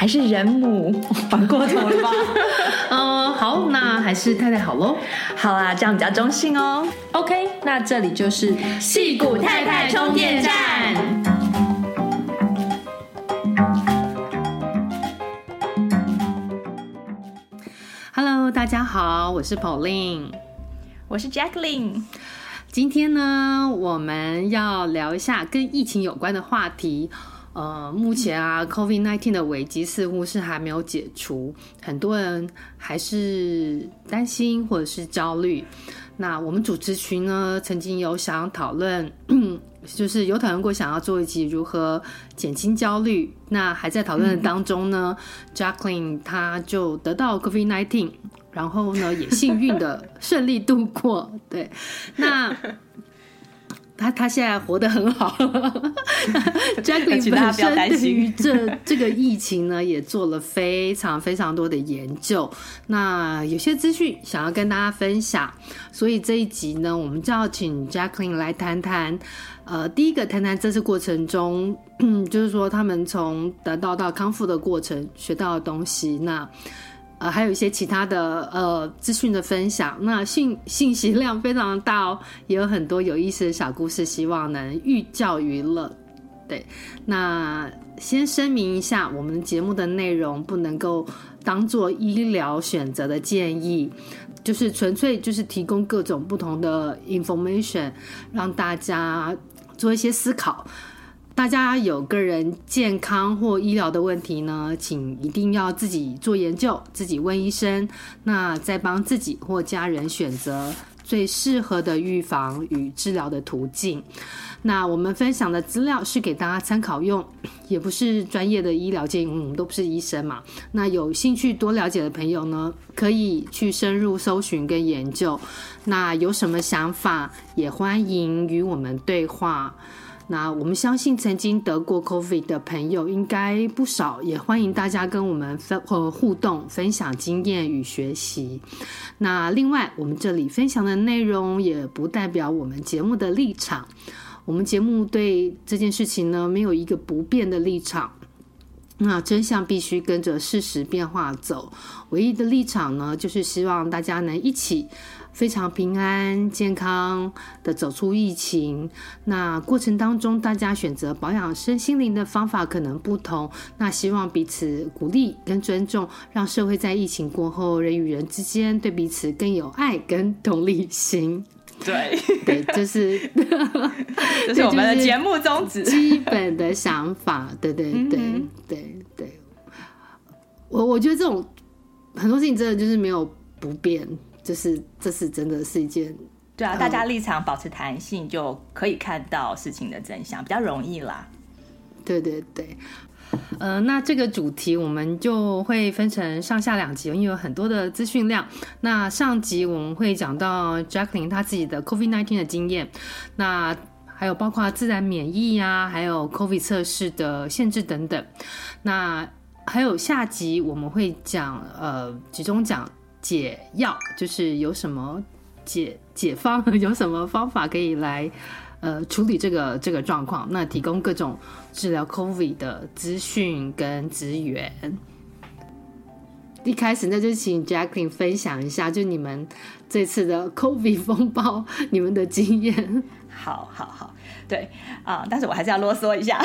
还是人母，反过头了吧？嗯，好，那还是太太好喽。好啦，这样比较中性哦。OK，那这里就是戏骨太太充电站。Hello，大家好，我是 Pauline，我是 Jacqueline。今天呢，我们要聊一下跟疫情有关的话题。呃，目前啊，COVID-19 的危机似乎是还没有解除，很多人还是担心或者是焦虑。那我们主持群呢，曾经有想要讨论，就是有讨论过想要做一集如何减轻焦虑。那还在讨论当中呢，，Jacqueline 她就得到 COVID-19，然后呢，也幸运的 顺利度过。对，那。他他现在活得很好，Jacqueline 本身对于这这个疫情呢，也做了非常非常多的研究。那有些资讯想要跟大家分享，所以这一集呢，我们就要请 Jacqueline 来谈谈。呃，第一个谈谈这次过程中，就是说他们从得到到康复的过程学到的东西。那呃，还有一些其他的呃资讯的分享，那信信息量非常大哦，也有很多有意思的小故事，希望能寓教于乐。对，那先声明一下，我们节目的内容不能够当做医疗选择的建议，就是纯粹就是提供各种不同的 information，让大家做一些思考。大家有个人健康或医疗的问题呢，请一定要自己做研究，自己问医生，那再帮自己或家人选择最适合的预防与治疗的途径。那我们分享的资料是给大家参考用，也不是专业的医疗建议，我们都不是医生嘛。那有兴趣多了解的朋友呢，可以去深入搜寻跟研究。那有什么想法，也欢迎与我们对话。那我们相信曾经得过 COVID 的朋友应该不少，也欢迎大家跟我们分呃互动，分享经验与学习。那另外，我们这里分享的内容也不代表我们节目的立场。我们节目对这件事情呢，没有一个不变的立场。那真相必须跟着事实变化走，唯一的立场呢，就是希望大家能一起。非常平安健康的走出疫情，那过程当中，大家选择保养身心灵的方法可能不同。那希望彼此鼓励跟尊重，让社会在疫情过后，人与人之间对彼此更有爱跟同理心。对对，就是这是我们的节目宗旨，基本的想法。对对对对对，对，我我觉得这种很多事情真的就是没有不变。就是，这是真的是一件，对啊，大家立场保持弹性，就可以看到事情的真相，比较容易啦。对对对，呃，那这个主题我们就会分成上下两集，因为有很多的资讯量。那上集我们会讲到 Jacqueline 她自己的 COVID-19 的经验，那还有包括自然免疫呀、啊，还有 COVID 测试的限制等等。那还有下集我们会讲，呃，集中讲。解药就是有什么解解方，有什么方法可以来呃处理这个这个状况？那提供各种治疗 COVID 的资讯跟资源。一开始那就请 Jacqueline 分享一下，就你们这次的 COVID 风暴，你们的经验。好好好，对啊，但是我还是要啰嗦一下，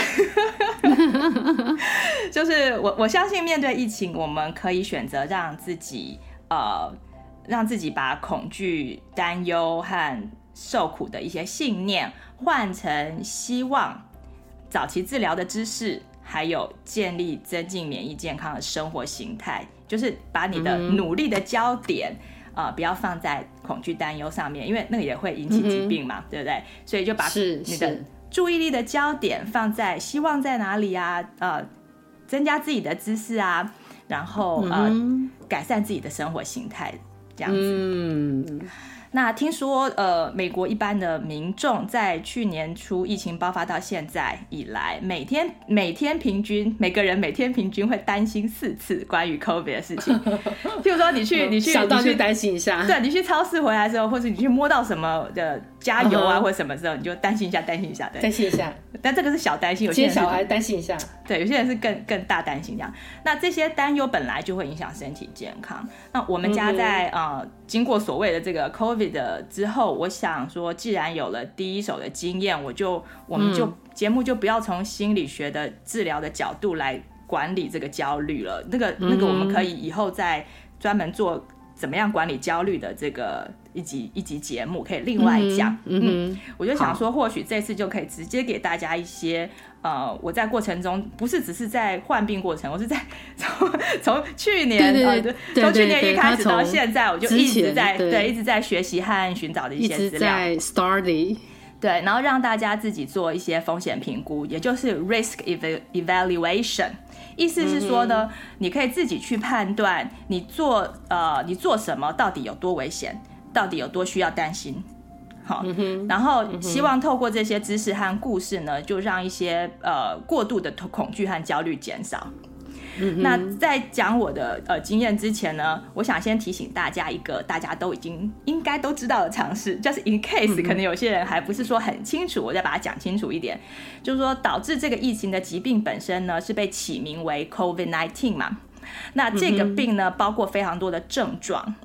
就是我我相信面对疫情，我们可以选择让自己。呃，让自己把恐惧、担忧和受苦的一些信念换成希望，早期治疗的知识，还有建立增进免疫健康的生活形态，就是把你的努力的焦点啊、嗯呃，不要放在恐惧、担忧上面，因为那个也会引起疾病嘛，嗯、对不对？所以就把你的注意力的焦点放在希望在哪里啊？呃，增加自己的知识啊，然后呃，嗯、改善自己的生活形态，这样子。那听说，呃，美国一般的民众在去年初疫情爆发到现在以来，每天每天平均每个人每天平均会担心四次关于 COVID 的事情。譬如说，你去你去想到去担心一下，对，你去超市回来的时候，或者你去摸到什么的加油啊，uh huh. 或者什么时候，你就担心一下，担心一下，对，担心一下。但这个是小担心，有些人小孩担心一下，对，有些人是更更大担心这样。那这些担忧本来就会影响身体健康。那我们家在、嗯、呃经过所谓的这个 COVID。的之后，我想说，既然有了第一手的经验，我就我们就节目就不要从心理学的治疗的角度来管理这个焦虑了。那个那个，我们可以以后再专门做怎么样管理焦虑的这个一集一集节目，可以另外讲。嗯，嗯，嗯，我就想说，或许这次就可以直接给大家一些。呃，我在过程中不是只是在患病过程，我是在 从从去年呃，从去年一开始到现在，我就一直在对，对一直在学习和寻找的一些资料，在 study 对，然后让大家自己做一些风险评估，也就是 risk evaluation，意思是说呢，嗯、你可以自己去判断你做呃你做什么到底有多危险，到底有多需要担心。好，然后希望透过这些知识和故事呢，就让一些呃过度的恐惧和焦虑减少。嗯、那在讲我的呃经验之前呢，我想先提醒大家一个大家都已经应该都知道的常识，就是 in case 可能有些人还不是说很清楚，我再把它讲清楚一点，就是说导致这个疫情的疾病本身呢是被起名为 COVID-19 嘛，那这个病呢包括非常多的症状。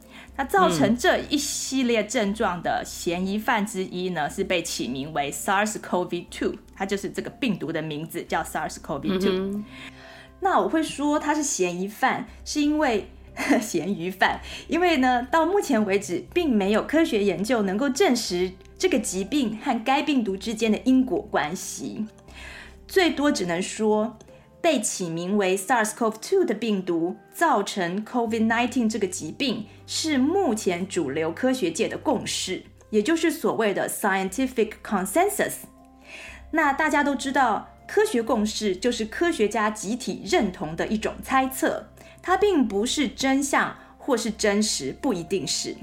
那造成这一系列症状的嫌疑犯之一呢，嗯、是被起名为 SARS-CoV-2，它就是这个病毒的名字叫 SARS-CoV-2。嗯、哼那我会说他是嫌疑犯，是因为咸鱼饭，因为呢，到目前为止，并没有科学研究能够证实这个疾病和该病毒之间的因果关系，最多只能说。被起名为 SARS-CoV-2 的病毒造成 COVID-19 这个疾病，是目前主流科学界的共识，也就是所谓的 scientific consensus。那大家都知道，科学共识就是科学家集体认同的一种猜测，它并不是真相或是真实，不一定是。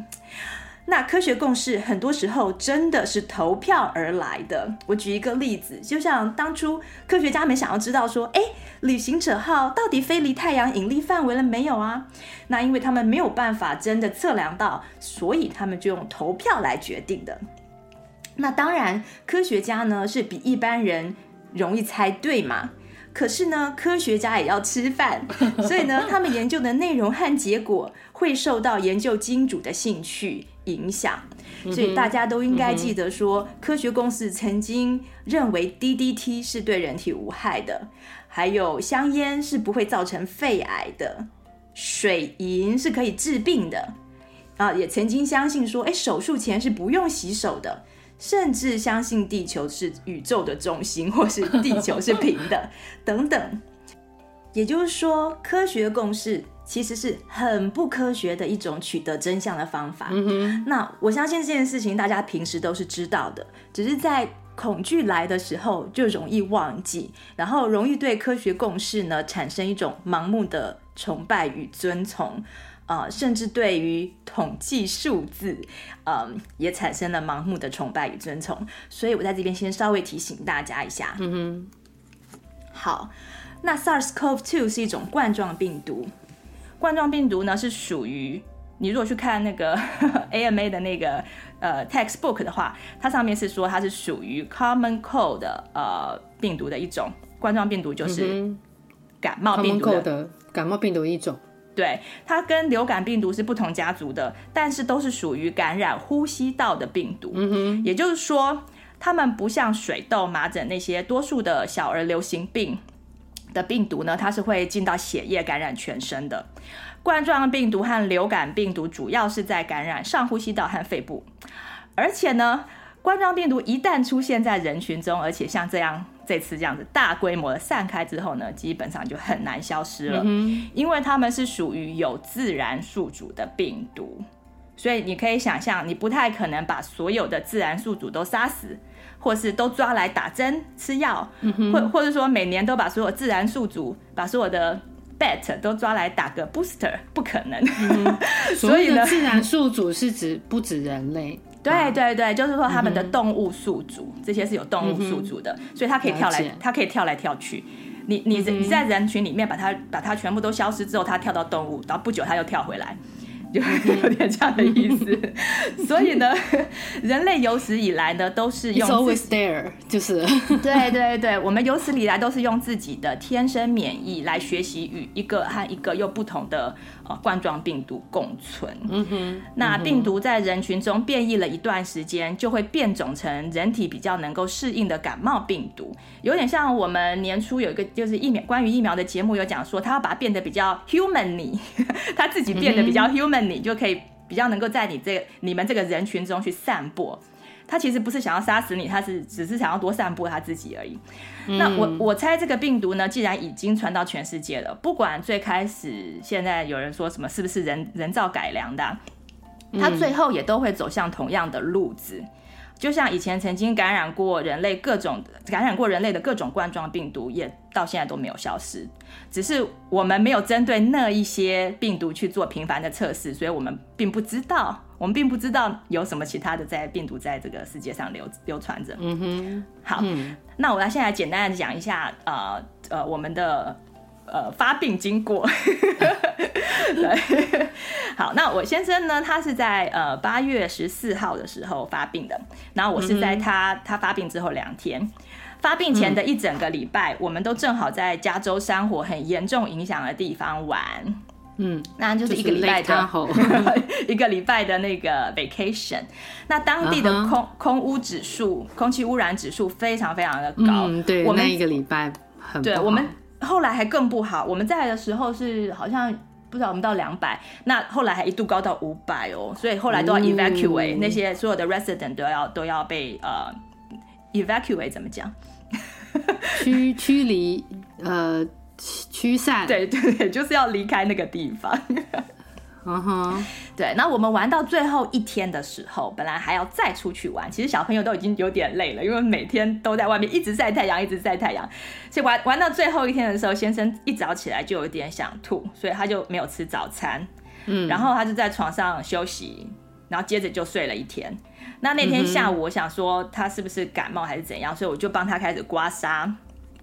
那科学共识很多时候真的是投票而来的。我举一个例子，就像当初科学家们想要知道说，哎，旅行者号到底飞离太阳引力范围了没有啊？那因为他们没有办法真的测量到，所以他们就用投票来决定的。那当然，科学家呢是比一般人容易猜对嘛。可是呢，科学家也要吃饭，所以呢，他们研究的内容和结果会受到研究金主的兴趣影响，所以大家都应该记得说，科学公司曾经认为 DDT 是对人体无害的，还有香烟是不会造成肺癌的，水银是可以治病的，啊，也曾经相信说，哎，手术前是不用洗手的，甚至相信地球是宇宙的中心，或是地球是平的，等等。也就是说，科学共识。其实是很不科学的一种取得真相的方法。嗯。那我相信这件事情大家平时都是知道的，只是在恐惧来的时候就容易忘记，然后容易对科学共识呢产生一种盲目的崇拜与遵从，呃，甚至对于统计数字，嗯、呃，也产生了盲目的崇拜与遵从。所以我在这边先稍微提醒大家一下。嗯哼。好，那 SARS-CoV-2 是一种冠状病毒。冠状病毒呢是属于你如果去看那个 AMA 的那个呃 textbook 的话，它上面是说它是属于 common cold 的呃病毒的一种。冠状病毒就是感冒病毒的，的感冒病毒一种。对，它跟流感病毒是不同家族的，但是都是属于感染呼吸道的病毒。嗯哼，也就是说，它们不像水痘、麻疹那些多数的小儿流行病。的病毒呢，它是会进到血液感染全身的。冠状病毒和流感病毒主要是在感染上呼吸道和肺部，而且呢，冠状病毒一旦出现在人群中，而且像这样这次这样子大规模的散开之后呢，基本上就很难消失了，嗯、因为它们是属于有自然宿主的病毒，所以你可以想象，你不太可能把所有的自然宿主都杀死，或是都抓来打针吃药，嗯、或或者说每年都把所有自然宿主把所有的 bat 都抓来打个 booster，不可能。嗯、所以呢，自然宿主是指不止人类。对对对，就是说他们的动物宿主，嗯、这些是有动物宿主的，嗯、所以它可以跳来，它可以跳来跳去。你你你在人群里面把它把它全部都消失之后，它跳到动物，然后不久它又跳回来。就有点这样的意思，所以呢，人类有史以来呢都是用 always there，就是。对对对，我们有史以来都是用自己的天生免疫来学习与一个和一个又不同的呃冠状病毒共存。嗯哼，那病毒在人群中变异了一段时间，就会变种成人体比较能够适应的感冒病毒，有点像我们年初有一个就是疫苗关于疫苗的节目有讲说，他要把它变得比较 humanly，他 自己变得比较 human。你就可以比较能够在你这个你们这个人群中去散播，他其实不是想要杀死你，他是只是想要多散布他自己而已。嗯、那我我猜这个病毒呢，既然已经传到全世界了，不管最开始现在有人说什么是不是人人造改良的、啊，它最后也都会走向同样的路子。就像以前曾经感染过人类各种感染过人类的各种冠状病毒，也到现在都没有消失，只是我们没有针对那一些病毒去做频繁的测试，所以我们并不知道，我们并不知道有什么其他的在病毒在这个世界上流流传着。嗯哼，好，嗯、那我来现在简单的讲一下，呃呃，我们的。呃，发病经过，对，好，那我先生呢，他是在呃八月十四号的时候发病的，然后我是在他、嗯、他发病之后两天，发病前的一整个礼拜，嗯、我们都正好在加州山火很严重影响的地方玩，嗯，那就是一个礼拜的 一个礼拜的那个 vacation，那当地的空、uh huh、空污指数、空气污染指数非常非常的高，嗯、对，我们那一个礼拜很对我们。后来还更不好，我们在的时候是好像不知道我们到两百，那后来还一度高到五百哦，所以后来都要 evacuate、哦、那些所有的 resident 都要都要被呃 evacuate 怎么讲？驱驱离呃驱散，对对对，就是要离开那个地方。嗯哼，uh. 对，那我们玩到最后一天的时候，本来还要再出去玩，其实小朋友都已经有点累了，因为每天都在外面一直晒太阳，一直晒太阳。所以玩玩到最后一天的时候，先生一早起来就有点想吐，所以他就没有吃早餐，嗯，然后他就在床上休息，然后接着就睡了一天。那那天下午，我想说他是不是感冒还是怎样，所以我就帮他开始刮痧，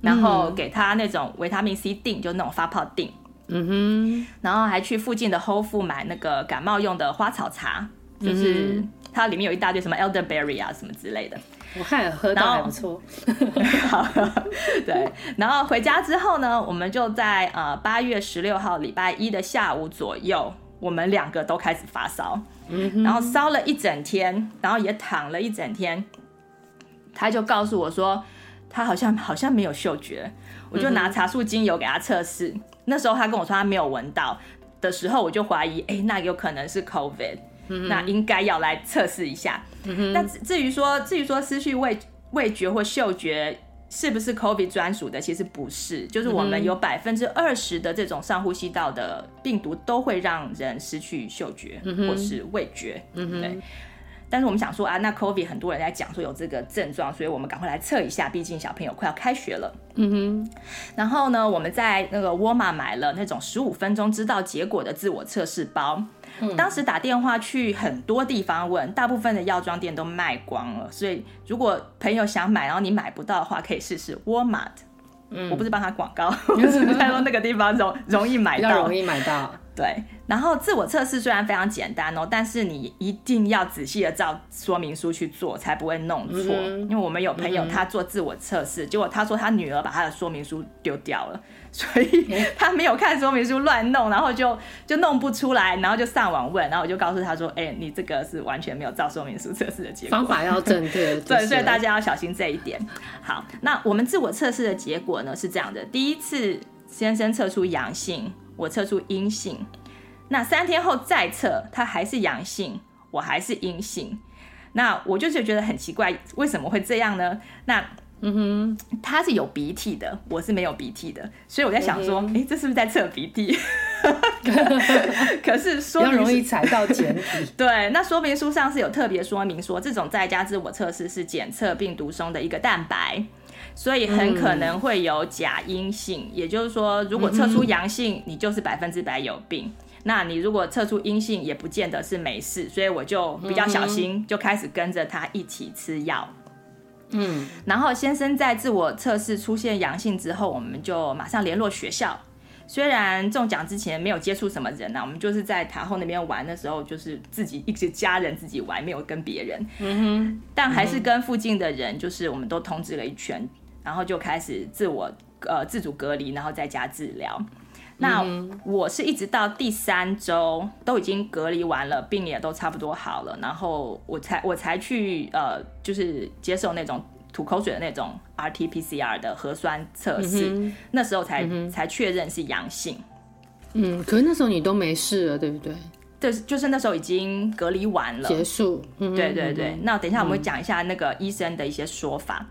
然后给他那种维他命 C 定，就那种发泡定。嗯哼，然后还去附近的 Whole Foods 买那个感冒用的花草茶，就是它里面有一大堆什么 elderberry 啊什么之类的。我看喝到还不错。好，对。然后回家之后呢，我们就在呃八月十六号礼拜一的下午左右，我们两个都开始发烧，嗯哼，然后烧了一整天，然后也躺了一整天。他就告诉我说，他好像好像没有嗅觉，我就拿茶树精油给他测试。那时候他跟我说他没有闻到的时候，我就怀疑，哎、欸，那有可能是 COVID，、嗯、那应该要来测试一下。那至于说，至于说失去味味觉或嗅觉是不是 COVID 专属的，其实不是，就是我们有百分之二十的这种上呼吸道的病毒都会让人失去嗅觉或是味觉。嗯哼对。但是我们想说啊，那 COVID 很多人在讲说有这个症状，所以我们赶快来测一下，毕竟小朋友快要开学了。嗯哼。然后呢，我们在那个沃尔玛买了那种十五分钟知道结果的自我测试包。嗯。当时打电话去很多地方问，大部分的药妆店都卖光了，所以如果朋友想买，然后你买不到的话，可以试试沃尔玛。嗯。我不是帮他广告，我只是在说那个地方容容易买到，容易买到。对，然后自我测试虽然非常简单哦，但是你一定要仔细的照说明书去做，才不会弄错。嗯、因为我们有朋友他做自我测试，嗯、结果他说他女儿把他的说明书丢掉了，所以他没有看说明书乱弄，然后就就弄不出来，然后就上网问，然后我就告诉他说：“哎，你这个是完全没有照说明书测试的结果，方法要正确。”对，所以大家要小心这一点。好，那我们自我测试的结果呢是这样的：第一次先生测出阳性。我测出阴性，那三天后再测，它还是阳性，我还是阴性，那我就是觉得很奇怪，为什么会这样呢？那嗯哼，他是有鼻涕的，我是没有鼻涕的，所以我在想说，哎、嗯欸，这是不是在测鼻涕？可是说明容易踩到检体。对，那说明书上是有特别说明说，这种在家自我测试是检测病毒松的一个蛋白。所以很可能会有假阴性，嗯、也就是说，如果测出阳性，你就是百分之百有病；嗯、那你如果测出阴性，也不见得是没事。所以我就比较小心，嗯、就开始跟着他一起吃药。嗯，然后先生在自我测试出现阳性之后，我们就马上联络学校。虽然中奖之前没有接触什么人呐、啊，我们就是在塔后那边玩的时候，就是自己一直家人自己玩，没有跟别人。嗯哼，但还是跟附近的人，就是我们都通知了一圈。然后就开始自我呃自主隔离，然后在家治疗。那我是一直到第三周都已经隔离完了，病也都差不多好了，然后我才我才去呃就是接受那种吐口水的那种 RT-PCR 的核酸测试，嗯、那时候才、嗯、才确认是阳性。嗯，可是那时候你都没事了，对不对？对，就是那时候已经隔离完了，结束。嗯、对对对。那等一下我们会讲一下那个医生的一些说法。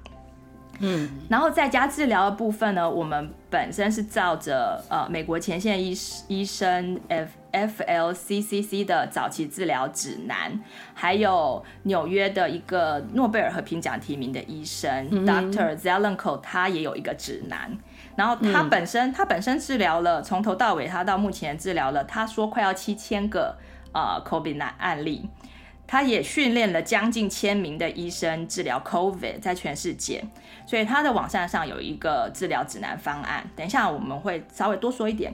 嗯，然后在家治疗的部分呢，我们本身是照着呃美国前线医医生 F F L C C C 的早期治疗指南，还有纽约的一个诺贝尔和平奖提名的医生、嗯、哼 Dr. Zelenko，他也有一个指南。然后他本身、嗯、他本身治疗了从头到尾，他到目前治疗了，他说快要七千个呃 COVID 案例。他也训练了将近千名的医生治疗 COVID，在全世界，所以他的网站上有一个治疗指南方案。等一下我们会稍微多说一点。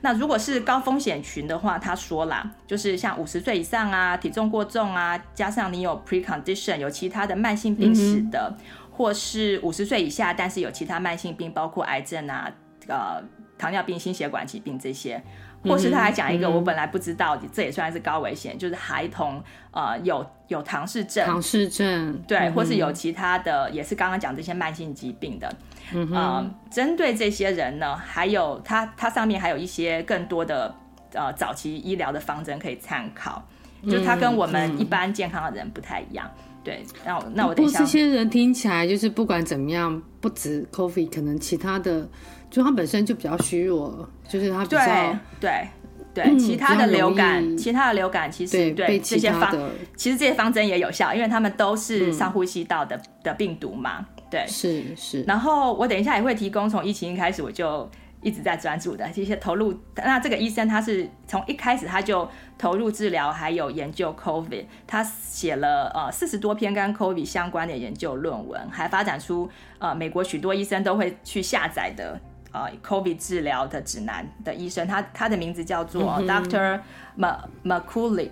那如果是高风险群的话，他说啦，就是像五十岁以上啊，体重过重啊，加上你有 precondition 有其他的慢性病史的，嗯、或是五十岁以下，但是有其他慢性病，包括癌症啊，呃，糖尿病、心血管疾病这些。或是他还讲一个我本来不知道，这也算是高危险，就是孩童呃有有唐氏症，唐氏症对，或是有其他的，也是刚刚讲这些慢性疾病的，嗯哼，针对这些人呢，还有他他上面还有一些更多的呃早期医疗的方针可以参考，就他跟我们一般健康的人不太一样，对，那我那我等一下，这些人听起来就是不管怎么样，不止 coffee，可能其他的。就他本身就比较虚弱，就是他比较对对对，嗯、其他的流感，其他的流感其实对，对这些方，其实这些方针也有效，因为他们都是上呼吸道的、嗯、的病毒嘛，对，是是。然后我等一下也会提供，从疫情一开始我就一直在专注的这些投入。那这个医生他是从一开始他就投入治疗，还有研究 COVID，他写了呃四十多篇跟 COVID 相关的研究论文，还发展出呃美国许多医生都会去下载的。呃，COVID 治疗的指南的医生，他他的名字叫做 Doctor McCooley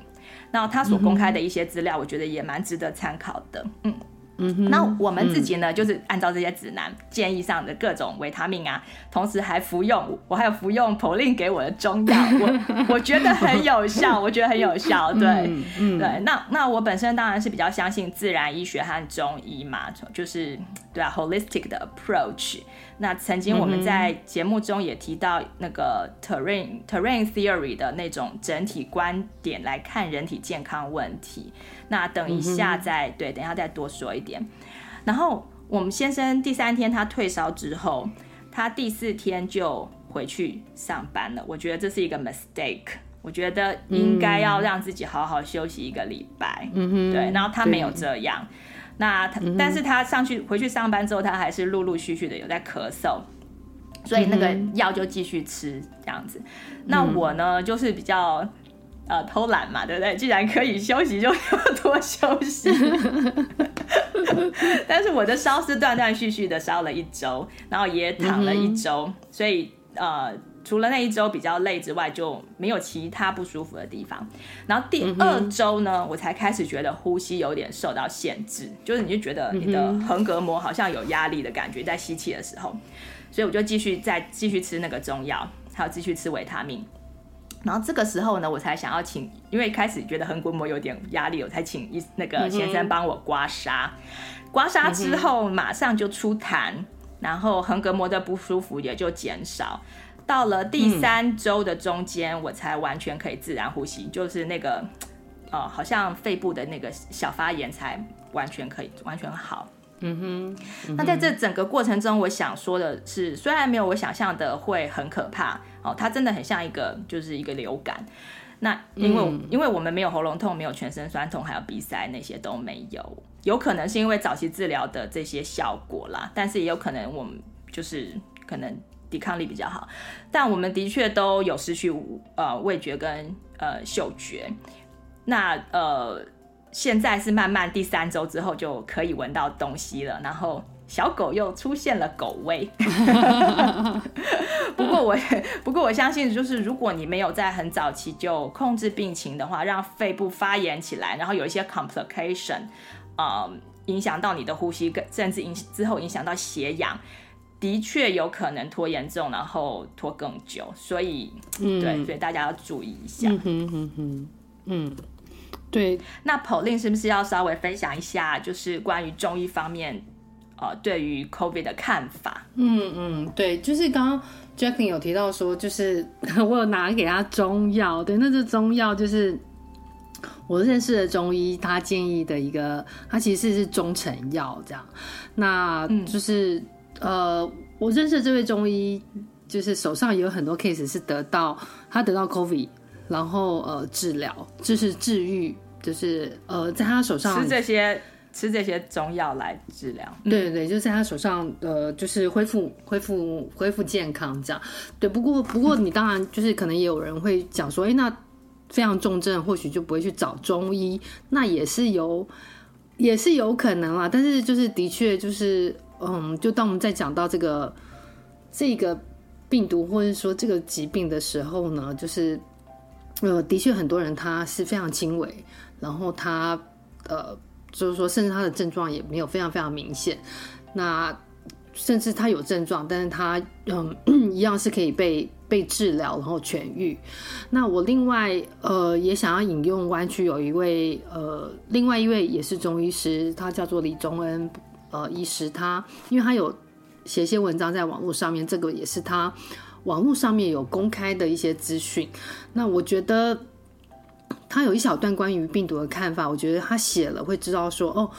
那他所公开的一些资料，我觉得也蛮值得参考的。嗯。嗯哼，那我们自己呢，嗯、就是按照这些指南建议上的各种维他命啊，同时还服用，我还有服用 Pauline 给我的中药，我我觉得很有效，我觉得很有效，对，嗯嗯、对。那那我本身当然是比较相信自然医学和中医嘛，就是对啊，holistic 的 approach。那曾经我们在节目中也提到那个 terrain terrain theory 的那种整体观点来看人体健康问题。那等一下再、嗯、对，等一下再多说一点。然后我们先生第三天他退烧之后，他第四天就回去上班了。我觉得这是一个 mistake。我觉得应该要让自己好好休息一个礼拜。嗯哼，对。然后他没有这样。对那他，嗯、但是他上去回去上班之后，他还是陆陆续续的有在咳嗽，所以那个药就继续吃这样子。嗯、那我呢，就是比较。呃，偷懒嘛，对不对？既然可以休息，就要多休息。但是我的烧是断断续续的烧了一周，然后也躺了一周，嗯、所以呃，除了那一周比较累之外，就没有其他不舒服的地方。然后第二周呢，我才开始觉得呼吸有点受到限制，就是你就觉得你的横膈膜好像有压力的感觉，在吸气的时候。所以我就继续再继续吃那个中药，还有继续吃维他命。然后这个时候呢，我才想要请，因为开始觉得横膈膜有点压力，我才请一那个先生帮我刮痧。刮痧之后马上就出痰，然后横膈膜的不舒服也就减少。到了第三周的中间，我才完全可以自然呼吸，就是那个呃，好像肺部的那个小发炎才完全可以完全好。嗯哼，嗯哼，那在这整个过程中，我想说的是，虽然没有我想象的会很可怕哦，它真的很像一个就是一个流感。那因为、嗯、因为我们没有喉咙痛，没有全身酸痛，还有鼻塞那些都没有，有可能是因为早期治疗的这些效果啦，但是也有可能我们就是可能抵抗力比较好，但我们的确都有失去呃味觉跟呃嗅觉。那呃。现在是慢慢第三周之后就可以闻到东西了，然后小狗又出现了狗味。不过我不过我相信，就是如果你没有在很早期就控制病情的话，让肺部发炎起来，然后有一些 complication，呃，影响到你的呼吸，甚至影之后影响到血氧，的确有可能拖严重，然后拖更久。所以，嗯、对，所以大家要注意一下。嗯哼哼哼，嗯。对，那 Pauline 是不是要稍微分享一下，就是关于中医方面，呃，对于 COVID 的看法？嗯嗯，对，就是刚刚 Jacqueline 有提到说，就是我有拿给他中药，对，那这中药就是我认识的中医他建议的一个，他其实是中成药这样。那就是、嗯、呃，我认识的这位中医，就是手上也有很多 case 是得到他得到 COVID，然后呃治疗，就是治愈。就是呃，在他手上吃这些吃这些中药来治疗，对对对，就在他手上呃，就是恢复恢复恢复健康这样。对，不过不过你当然就是可能也有人会讲说，哎，那非常重症或许就不会去找中医，那也是有也是有可能啦。但是就是的确就是嗯，就当我们在讲到这个这个病毒或者说这个疾病的时候呢，就是呃，的确很多人他是非常轻微。然后他，呃，就是说，甚至他的症状也没有非常非常明显。那甚至他有症状，但是他嗯，一样是可以被被治疗，然后痊愈。那我另外呃也想要引用湾区有一位呃另外一位也是中医师，他叫做李宗恩呃医师，他因为他有写一些文章在网络上面，这个也是他网络上面有公开的一些资讯。那我觉得。他有一小段关于病毒的看法，我觉得他写了会知道说哦，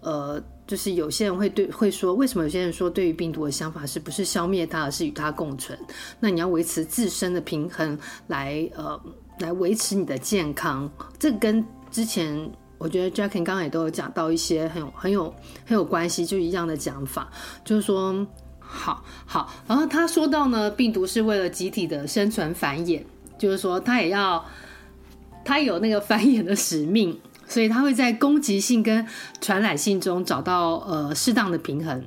呃，就是有些人会对会说，为什么有些人说对于病毒的想法是不是消灭它，而是与它共存？那你要维持自身的平衡，来呃来维持你的健康。这跟之前我觉得 j a c k i n 刚刚也都有讲到一些很有很有很有关系，就一样的讲法，就是说好好。然后他说到呢，病毒是为了集体的生存繁衍，就是说他也要。它有那个 繁衍的使命，所以它会在攻击性跟传染性中找到呃适当的平衡。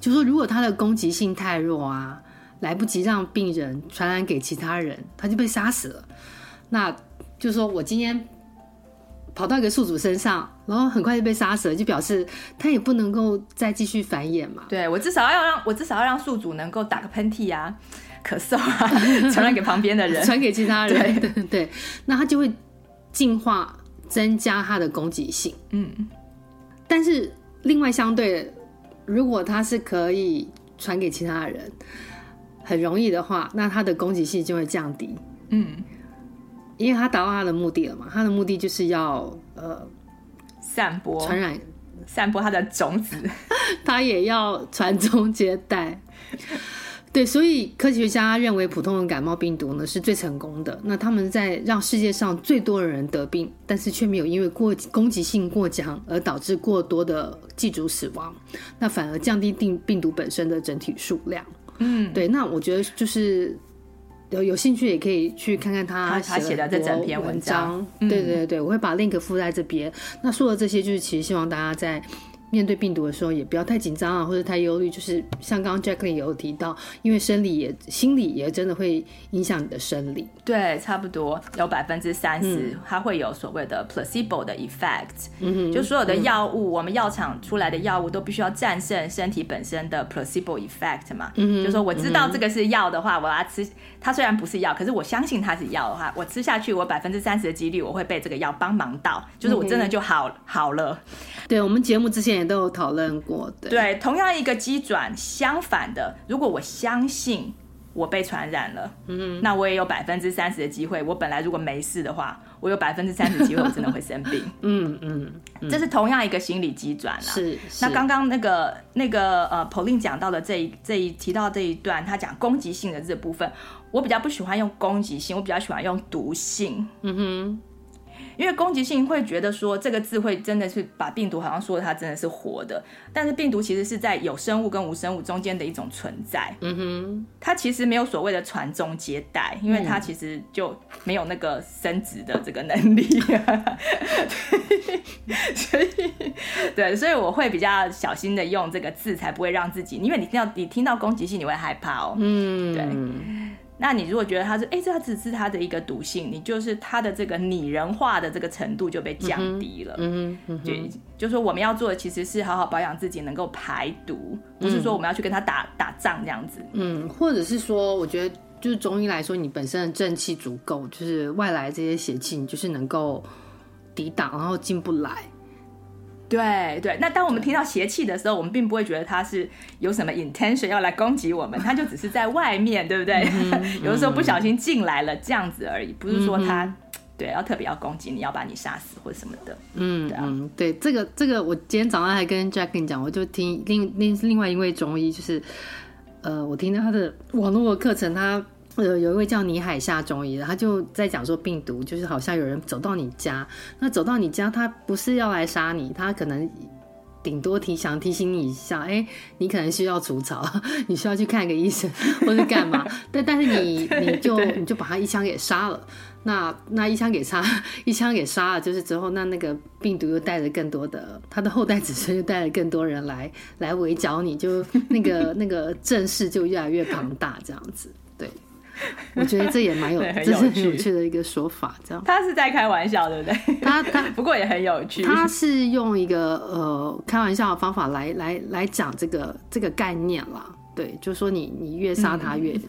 就说如果它的攻击性太弱啊，来不及让病人传染给其他人，它就被杀死了。那就是说我今天跑到一个宿主身上，然后很快就被杀死了，就表示它也不能够再继续繁衍嘛。对，我至少要让我至少要让宿主能够打个喷嚏啊。咳嗽啊，传染给旁边的人，传给其他人，对对对，那它就会进化，增加它的攻击性。嗯，但是另外相对，如果它是可以传给其他人，很容易的话，那它的攻击性就会降低。嗯，因为他达到他的目的了嘛，他的目的就是要呃散播传染，散播他的种子，他也要传宗接代。对，所以科学家认为普通的感冒病毒呢是最成功的。那他们在让世界上最多的人得病，但是却没有因为过攻击性过强而导致过多的寄主死亡，那反而降低病病毒本身的整体数量。嗯，对。那我觉得就是有有兴趣也可以去看看他他写的这整篇文章。对对对，我会把 link 附在这边。那说的这些就是其实希望大家在。面对病毒的时候，也不要太紧张啊，或者太忧虑。就是像刚刚 Jacqueline 也有提到，因为生理也心理也真的会影响你的生理。对，差不多有百分之三十，它会有所谓的 placebo 的 effect。嗯哼，就所有的药物，嗯、我们药厂出来的药物都必须要战胜身体本身的 placebo effect 嘛。嗯哼，就说我知道这个是药的话，我要吃。它虽然不是药，可是我相信它是药的话，我吃下去，我百分之三十的几率我会被这个药帮忙到，就是我真的就好、嗯、好了。对，我们节目之前也都有讨论过。对，对，同样一个机转，相反的，如果我相信我被传染了，嗯，那我也有百分之三十的机会。我本来如果没事的话，我有百分之三十机会我真的会生病。嗯嗯，嗯，这是同样一个心理机转啊。是。那刚刚那个那个呃，Pauline 讲到的这一这一提到这一段，他讲攻击性的这部分。我比较不喜欢用攻击性，我比较喜欢用毒性。嗯哼，因为攻击性会觉得说这个字会真的是把病毒好像说它真的是活的，但是病毒其实是在有生物跟无生物中间的一种存在。嗯哼，它其实没有所谓的传宗接代，因为它其实就没有那个生殖的这个能力。所以，对，所以我会比较小心的用这个字，才不会让自己，因为你听到你听到攻击性，你会害怕哦。嗯，对。那你如果觉得它是，哎、欸，这只是它的一个毒性，你就是它的这个拟人化的这个程度就被降低了。嗯嗯，就就说我们要做的其实是好好保养自己，能够排毒，不是说我们要去跟他打打仗这样子。嗯，或者是说，我觉得就是中医来说，你本身的正气足够，就是外来这些邪气，你就是能够抵挡，然后进不来。对对，那当我们听到邪气的时候，我们并不会觉得他是有什么 intention 要来攻击我们，他就只是在外面，对不对？嗯、有的时候不小心进来了这样子而已，不是说他、嗯、对要特别要攻击你，要把你杀死或者什么的。嗯，对啊，嗯，对，这个这个，我今天早上还跟 Jacqueline 讲，我就听另另另外一位中医，就是呃，我听到他的网络的课程，他。有有一位叫倪海夏中医的，他就在讲说病毒就是好像有人走到你家，那走到你家，他不是要来杀你，他可能顶多提想提醒你一下，哎、欸，你可能需要除草，你需要去看个医生或是干嘛，但但是你 你就你就把他一枪给杀了，那那一枪给杀一枪给杀了，就是之后那那个病毒又带着更多的他的后代子孙又带了更多人来来围剿你，就那个 那个阵势就越来越庞大，这样子，对。我觉得这也蛮有，有这是很有趣的一个说法。这样，他是在开玩笑，对不对？他他 不过也很有趣。他是用一个呃开玩笑的方法来来来讲这个这个概念啦。对，就说你你越杀他越、嗯、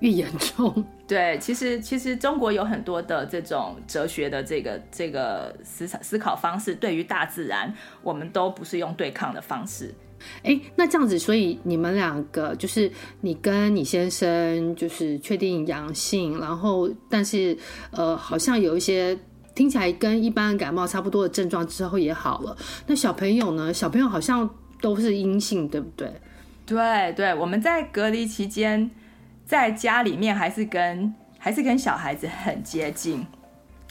越严重。对，其实其实中国有很多的这种哲学的这个这个思想思考方式，对于大自然，我们都不是用对抗的方式。哎，那这样子，所以你们两个就是你跟你先生就是确定阳性，然后但是呃，好像有一些听起来跟一般感冒差不多的症状之后也好了。那小朋友呢？小朋友好像都是阴性，对不对？对对，我们在隔离期间在家里面还是跟还是跟小孩子很接近。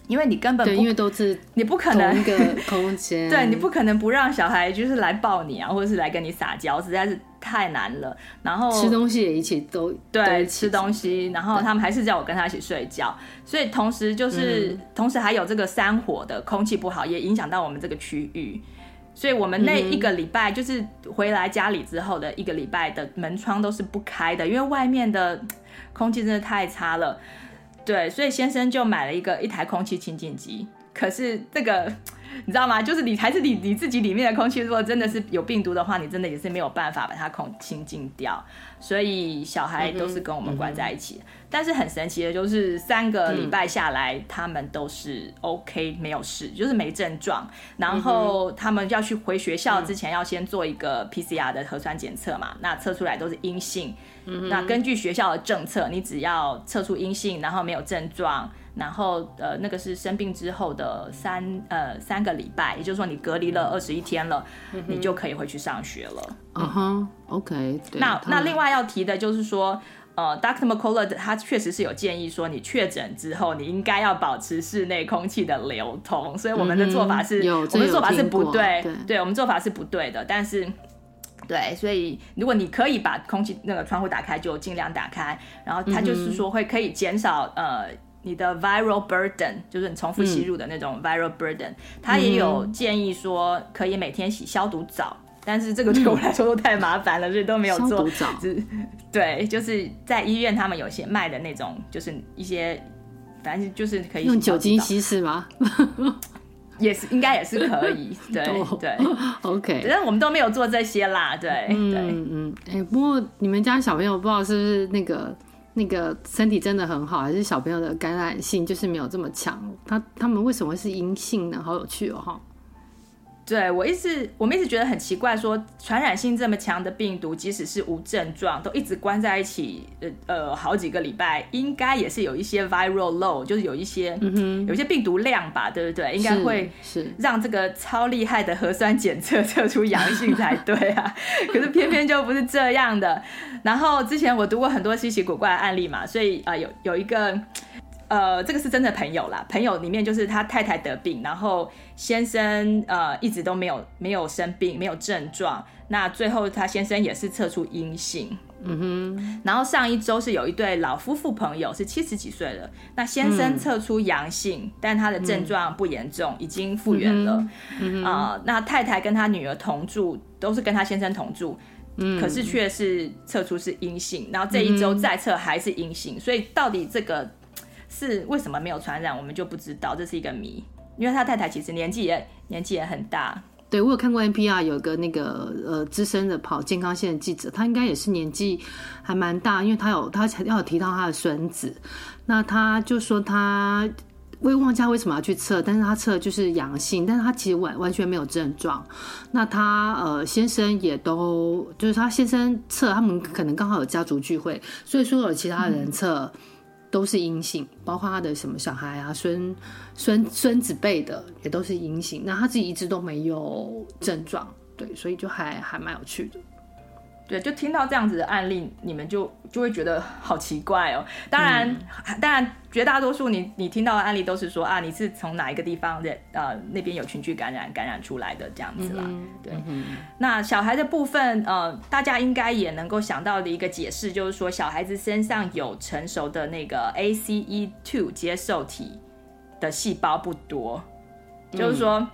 因为你根本不，因为都是你不可能一个 空间，对，你不可能不让小孩就是来抱你啊，或者是来跟你撒娇，实在是太难了。然后吃东西也一起都对，吃东西，然后他们还是叫我跟他一起睡觉，所以同时就是、嗯、同时还有这个山火的空气不好，也影响到我们这个区域，所以我们那一个礼拜就是回来家里之后的一个礼拜的门窗都是不开的，因为外面的空气真的太差了。对，所以先生就买了一个一台空气清净机。可是这个你知道吗？就是你还是你你自己里面的空气，如果真的是有病毒的话，你真的也是没有办法把它空清净掉。所以小孩都是跟我们关在一起。嗯嗯、但是很神奇的就是三个礼拜下来，嗯、他们都是 OK，没有事，就是没症状。然后他们要去回学校之前，要先做一个 PCR 的核酸检测嘛，那测出来都是阴性。嗯、那根据学校的政策，你只要测出阴性，然后没有症状，然后呃那个是生病之后的三呃三个礼拜，也就是说你隔离了二十一天了，嗯、你就可以回去上学了。嗯哼，OK。那那另外要提的就是说，呃，Dr. McCullough 他确实是有建议说，你确诊之后你应该要保持室内空气的流通，所以我们的做法是，嗯、我们的做法是不对，对，对，我们做法是不对的，但是。对，所以如果你可以把空气那个窗户打开，就尽量打开。然后它就是说会可以减少呃你的 viral burden，就是你重复吸入的那种 viral burden，他、嗯、也有建议说可以每天洗消毒澡，但是这个对我来说都太麻烦了，嗯、所以都没有做。消毒澡，对，就是在医院他们有些卖的那种，就是一些，反正就是可以用酒精稀释吗？也是，应该也是可以。对对，OK。但是我们都没有做这些啦，对嗯对嗯。哎、欸，不过你们家小朋友不知道是不是那个。那个身体真的很好，还是小朋友的感染性就是没有这么强？他他们为什么会是阴性呢？好有趣哦，哈。对，我一直我们一直觉得很奇怪，说传染性这么强的病毒，即使是无症状，都一直关在一起，呃呃，好几个礼拜，应该也是有一些 viral load，就是有一些、嗯、有一些病毒量吧，对不对？应该会是让这个超厉害的核酸检测测出阳性才对啊。可是偏偏就不是这样的。然后之前我读过很多稀奇古怪的案例嘛，所以啊、呃，有有一个。呃，这个是真的朋友啦。朋友里面就是他太太得病，然后先生呃一直都没有没有生病，没有症状。那最后他先生也是测出阴性。嗯哼。然后上一周是有一对老夫妇朋友，是七十几岁了。那先生测出阳性，嗯、但他的症状不严重，嗯、已经复原了。嗯啊、呃，那太太跟他女儿同住，都是跟他先生同住。嗯。可是却是测出是阴性，然后这一周再测还是阴性，所以到底这个。是为什么没有传染，我们就不知道，这是一个谜。因为他太太其实年纪也年纪也很大。对，我有看过 NPR 有个那个呃资深的跑健康线的记者，他应该也是年纪还蛮大，因为他有他要有提到他的孙子，那他就说他我也忘记他为什么要去测，但是他测就是阳性，但是他其实完完全没有症状。那他呃先生也都就是他先生测，他们可能刚好有家族聚会，所以说有其他人测。都是阴性，包括他的什么小孩啊、孙孙孙子辈的也都是阴性。那他自己一直都没有症状，对，所以就还还蛮有趣的。对，就听到这样子的案例，你们就就会觉得好奇怪哦。当然，嗯、当然，绝大多数你你听到的案例都是说啊，你是从哪一个地方的呃那边有群聚感染感染出来的这样子啦。嗯、对、嗯，那小孩的部分呃，大家应该也能够想到的一个解释就是说，小孩子身上有成熟的那个 ACE2 接受体的细胞不多，嗯、就是说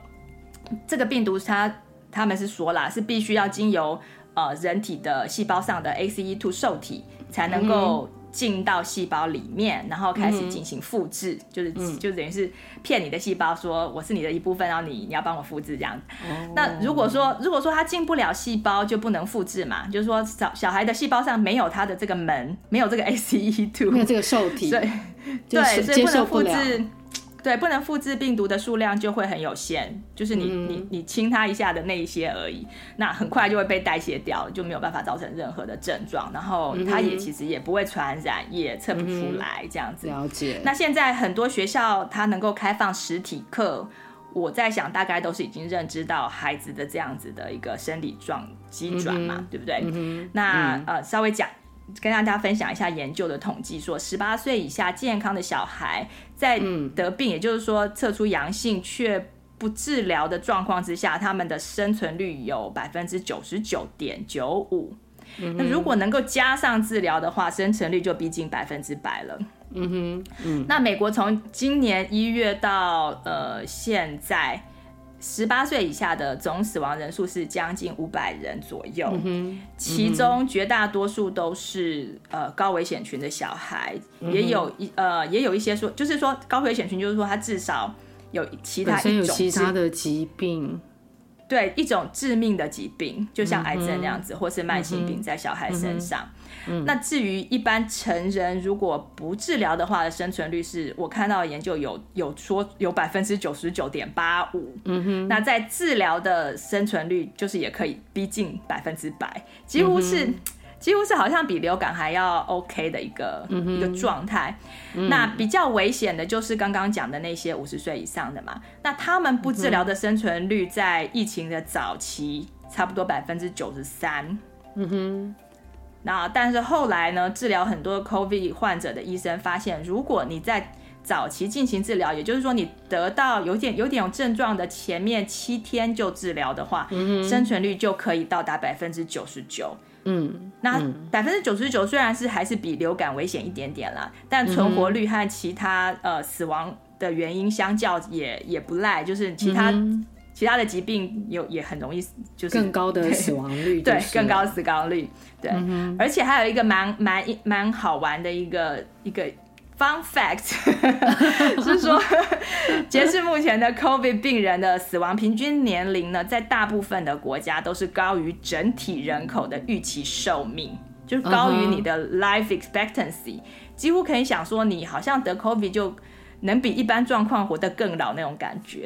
这个病毒它他们是说啦，是必须要经由。呃，人体的细胞上的 ACE2 受体才能够进到细胞里面，嗯，然后开始进行复制，嗯，就是，嗯，就等于是骗你的细胞说我是你的一部分，然后你你要帮我复制这样，哦。那如果说如果说它进不了细胞，就不能复制嘛，就是说小小孩的细胞上没有它的这个门，没有这个 ACE2，没有这个受体，对，对，所以不能复制。对，不能复制病毒的数量就会很有限，就是你、嗯、你你亲它一下的那一些而已，那很快就会被代谢掉，就没有办法造成任何的症状，然后它也其实也不会传染，也测不出来这样子。了解。那现在很多学校它能够开放实体课，我在想大概都是已经认知到孩子的这样子的一个生理状机转嘛、嗯，对不对？嗯、那、嗯、呃稍微讲。跟大家分享一下研究的统计，说十八岁以下健康的小孩在得病，也就是说测出阳性却不治疗的状况之下，他们的生存率有百分之九十九点九五。那如果能够加上治疗的话，生存率就逼近百分之百了。嗯哼，嗯。那美国从今年一月到呃现在。十八岁以下的总死亡人数是将近五百人左右，嗯，其中绝大多数都是呃高危险群的小孩，嗯，也有一呃也有一些说，就是说高危险群，就是说他至少有其他一种有其他的疾病。对，一种致命的疾病，就像癌症那样子，嗯、或是慢性病，在小孩身上。嗯、那至于一般成人，如果不治疗的话，的生存率是我看到的研究有有说有百分之九十九点八五。嗯哼，那在治疗的生存率就是也可以逼近百分之百，几乎是。嗯几乎是好像比流感还要 OK 的一个、嗯、一个状态、嗯。那比较危险的就是刚刚讲的那些五十岁以上的嘛。那他们不治疗的生存率在疫情的早期差不多百分之九十三。嗯哼。那但是后来呢，治疗很多 COVID 患者的医生发现，如果你在早期进行治疗，也就是说你得到有点有点有症状的前面七天就治疗的话，嗯、生存率就可以到达百分之九十九。嗯，那百分之九十九虽然是还是比流感危险一点点啦，但存活率和其他呃死亡的原因相较也也不赖，就是其他、嗯、其他的疾病有也很容易就是更高的死亡率，对，更高的死亡率，对，嗯、而且还有一个蛮蛮蛮好玩的一个一个。Fun fact 是说，截至目前的 COVID 病人的死亡平均年龄呢，在大部分的国家都是高于整体人口的预期寿命，就是高于你的 life expectancy，几乎可以想说，你好像得 COVID 就能比一般状况活得更老那种感觉，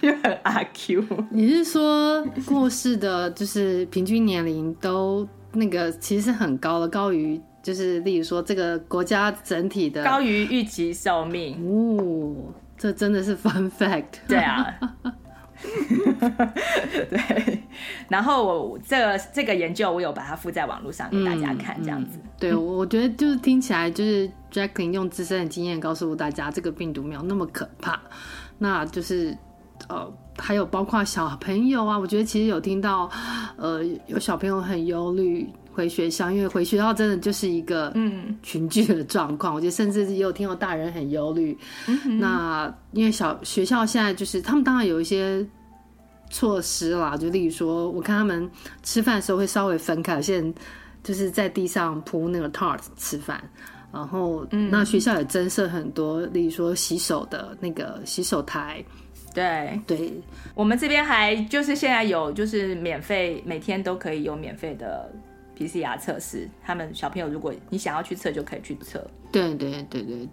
就很阿 Q。你是说过世的，就是平均年龄都那个其实很高的，高于？就是，例如说，这个国家整体的高于预期寿命，哦，这真的是 fun fact。对啊，对。然后我这个这个研究，我有把它附在网络上给大家看，这样子。嗯嗯、对，我觉得就是听起来，就是 Jacqueline 用自身的经验告诉大家，这个病毒没有那么可怕。那就是，呃，还有包括小朋友啊，我觉得其实有听到，呃，有小朋友很忧虑。回学校，因为回学校真的就是一个嗯群聚的状况。嗯、我觉得甚至也有听到大人很忧虑。嗯、那因为小学校现在就是他们当然有一些措施啦，就例如说，我看他们吃饭的时候会稍微分开，现在就是在地上铺那个 tart 吃饭。然后，那学校也增设很多，例如说洗手的那个洗手台。对对，我们这边还就是现在有就是免费，每天都可以有免费的。PCR 测试，他们小朋友，如果你想要去测，就可以去测。对对对对对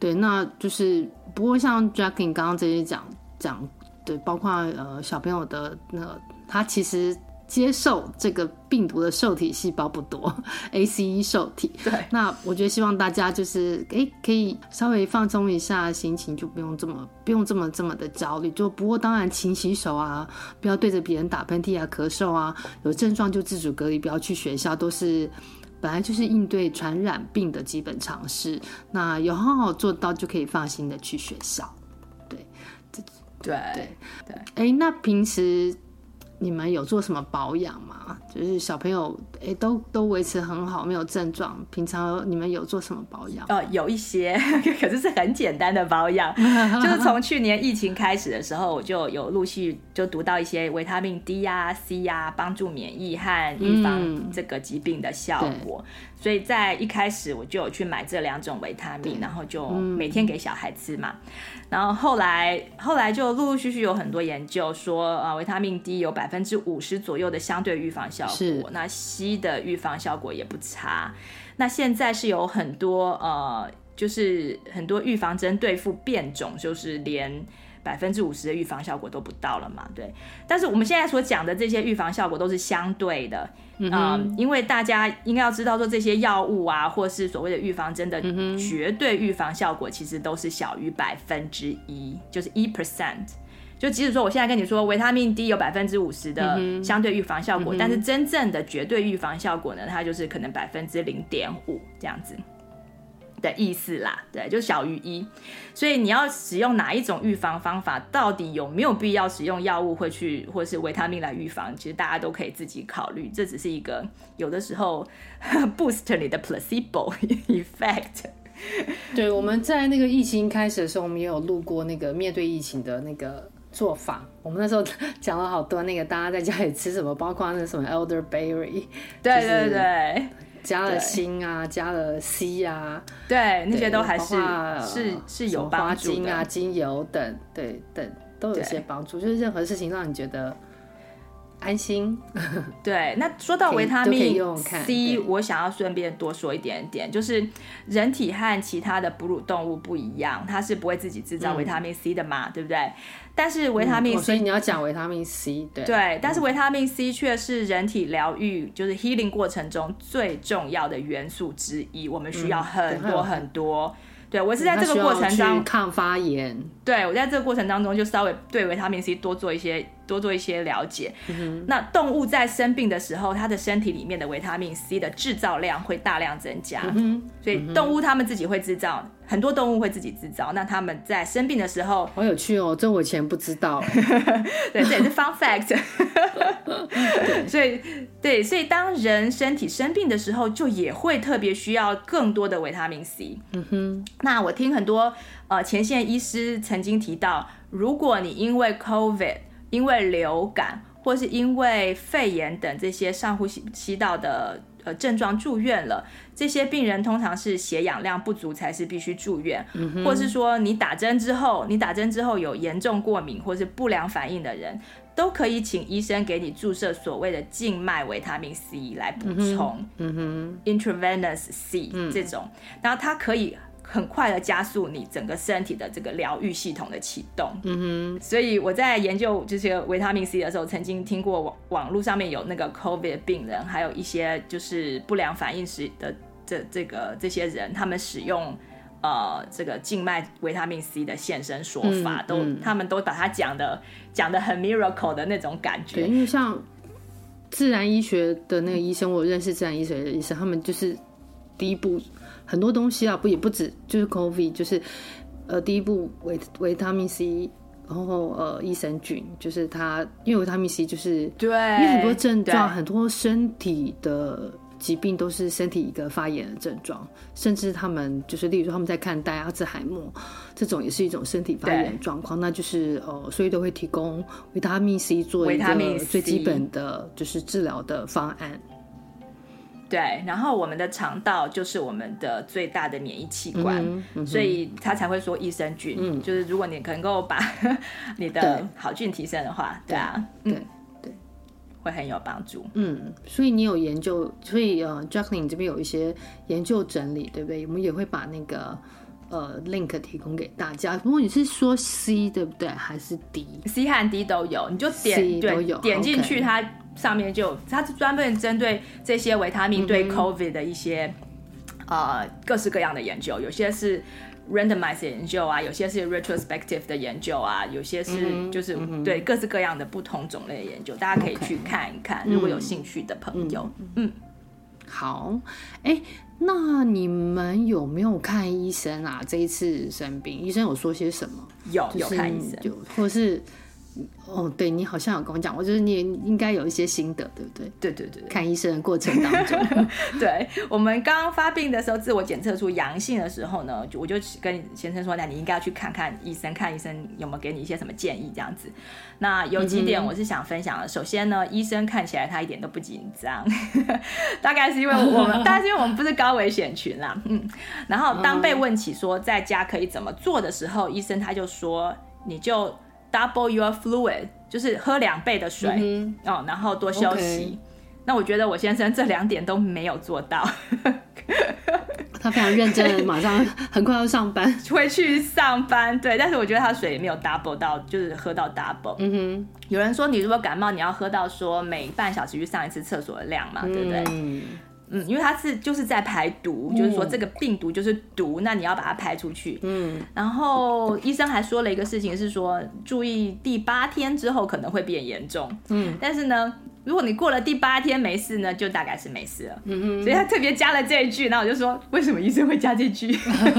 对，那就是不过像 Jacqueline 刚刚这些讲讲，对，包括呃小朋友的那个，他其实。接受这个病毒的受体细胞不多，ACE 受体。对，那我觉得希望大家就是哎，可以稍微放松一下心情，就不用这么不用这么这么的焦虑。就不过当然勤洗手啊，不要对着别人打喷嚏啊、咳嗽啊，有症状就自主隔离，不要去学校，都是本来就是应对传染病的基本常识。那有好好做到，就可以放心的去学校。对，对对对。哎，那平时。你们有做什么保养吗？就是小朋友诶、欸，都都维持很好，没有症状。平常你们有做什么保养？呃，有一些，可是是很简单的保养。就是从去年疫情开始的时候，我就有陆续就读到一些维他命 D 呀、啊、C 呀、啊，帮助免疫和预防这个疾病的效果。嗯、所以在一开始我就有去买这两种维他命，然后就每天给小孩吃嘛。然后后来，后来就陆陆续续有很多研究说，啊，维他命 D 有百分之五十左右的相对预防效果，那 C 的预防效果也不差。那现在是有很多呃，就是很多预防针对付变种，就是连。百分之五十的预防效果都不到了嘛？对，但是我们现在所讲的这些预防效果都是相对的，嗯、呃，因为大家应该要知道说，这些药物啊，或是所谓的预防针的绝对预防效果，其实都是小于百分之一，就是一 percent。就即使说我现在跟你说维他命 D 有百分之五十的相对预防效果，嗯、但是真正的绝对预防效果呢，它就是可能百分之零点五这样子。的意思啦，对，就小于一，所以你要使用哪一种预防方法，到底有没有必要使用药物会去，或是维他命来预防？其实大家都可以自己考虑，这只是一个有的时候 boost 你的 placebo effect。对，我们在那个疫情开始的时候，我们也有录过那个面对疫情的那个做法。我们那时候讲了好多那个大家在家里吃什么，包括那个什么 elderberry，对对对。加了锌啊，加了 C 啊，对，那些都还是是是有帮助的。花精啊，精油等，对等都有些帮助。就是任何事情让你觉得安心。对，那说到维他命 C，我想要顺便多说一点点，就是人体和其他的哺乳动物不一样，它是不会自己制造维他命 C 的嘛，嗯、对不对？但是维他命 C，、所以你要讲维他命 C，对对，但是维他命 C 却是人体疗愈，就是 healing 过程中最重要的元素之一，我们需要很多很多。嗯对，我是在这个过程中抗发炎。对，我在这个过程当中就稍微对维他命 C 多做一些多做一些了解。嗯、那动物在生病的时候，它的身体里面的维他命 C 的制造量会大量增加。嗯、所以动物它们自己会制造，很多动物会自己制造。那他们在生病的时候，好有趣哦，这我以前不知道。对，这也是 fun fact。所以，对，所以当人身体生病的时候，就也会特别需要更多的维他命 C。嗯哼。那我听很多呃前线医师曾经提到，如果你因为 COVID，因为流感，或是因为肺炎等这些上呼吸道的呃症状住院了，这些病人通常是血氧量不足才是必须住院，或是说你打针之后，你打针之后有严重过敏或是不良反应的人，都可以请医生给你注射所谓的静脉维他命 C 来补充，嗯哼，intravenous C、嗯、这种，然后它可以。很快的加速你整个身体的这个疗愈系统的启动。嗯哼，所以我在研究这些维他命 C 的时候，曾经听过网网络上面有那个 COVID 病人，还有一些就是不良反应时的这这个这些人，他们使用呃这个静脉维他命 C 的现身说法，嗯、都、嗯、他们都把它讲的讲的很 miracle 的那种感觉。对，因为像自然医学的那个医生，我认识自然医学的医生，他们就是第一步。很多东西啊，不也不止，就是 COVID，就是呃，第一步维维他命 C，然后呃，益生菌，就是它，因为维他命 C 就是对，因为很多症状，很多身体的疾病都是身体一个发炎的症状，甚至他们就是，例如说他们在看待阿兹海默这种，也是一种身体发炎状况，那就是呃，所以都会提供维他命 C 做一个最基本的就是治疗的方案。对，然后我们的肠道就是我们的最大的免疫器官，嗯嗯、所以他才会说益生菌，嗯、就是如果你能够把 你的好菌提升的话，对，对啊，对对，对会很有帮助。嗯，所以你有研究，所以呃，Jacqueline 这边有一些研究整理，对不对？我们也会把那个呃 link 提供给大家。不过你是说 C 对不对？还是 D？C 和 D 都有，你就点 C 对点进去它。上面就它是专门针对这些维他命对 COVID 的一些、嗯、呃各式各样的研究，有些是 randomized 研究啊，有些是 retrospective 的研究啊，有些是就是、嗯、对各式各样的不同种类的研究，大家可以去看一看如果有兴趣的朋友。嗯，嗯好，哎，那你们有没有看医生啊？这一次生病，医生有说些什么？有，有看医生，就或是。哦，对，你好像有跟我讲过，就是你也应该有一些心得，对不对？对对对，看医生的过程当中，对，我们刚刚发病的时候，自我检测出阳性的时候呢，就我就跟先生说，那你应该要去看看医生，看医生有没有给你一些什么建议这样子。那有几点我是想分享的。嗯、首先呢，医生看起来他一点都不紧张，大概是因为我们，大概是因为我们不是高危险群啦。嗯，然后当被问起说在家可以怎么做的时候，医生他就说，你就。Double your fluid，就是喝两倍的水，嗯、哦，然后多休息。Okay. 那我觉得我先生这两点都没有做到。他非常认真，马上很快要上班，会去上班。对，但是我觉得他水也没有 double 到，就是喝到 double。嗯哼，有人说你如果感冒，你要喝到说每半小时去上一次厕所的量嘛，嗯、对不对？嗯，因为它是就是在排毒，嗯、就是说这个病毒就是毒，那你要把它排出去。嗯，然后医生还说了一个事情是说，注意第八天之后可能会变严重。嗯，但是呢。如果你过了第八天没事呢，就大概是没事了。嗯嗯，所以他特别加了这一句，然后我就说，为什么医生会加这句，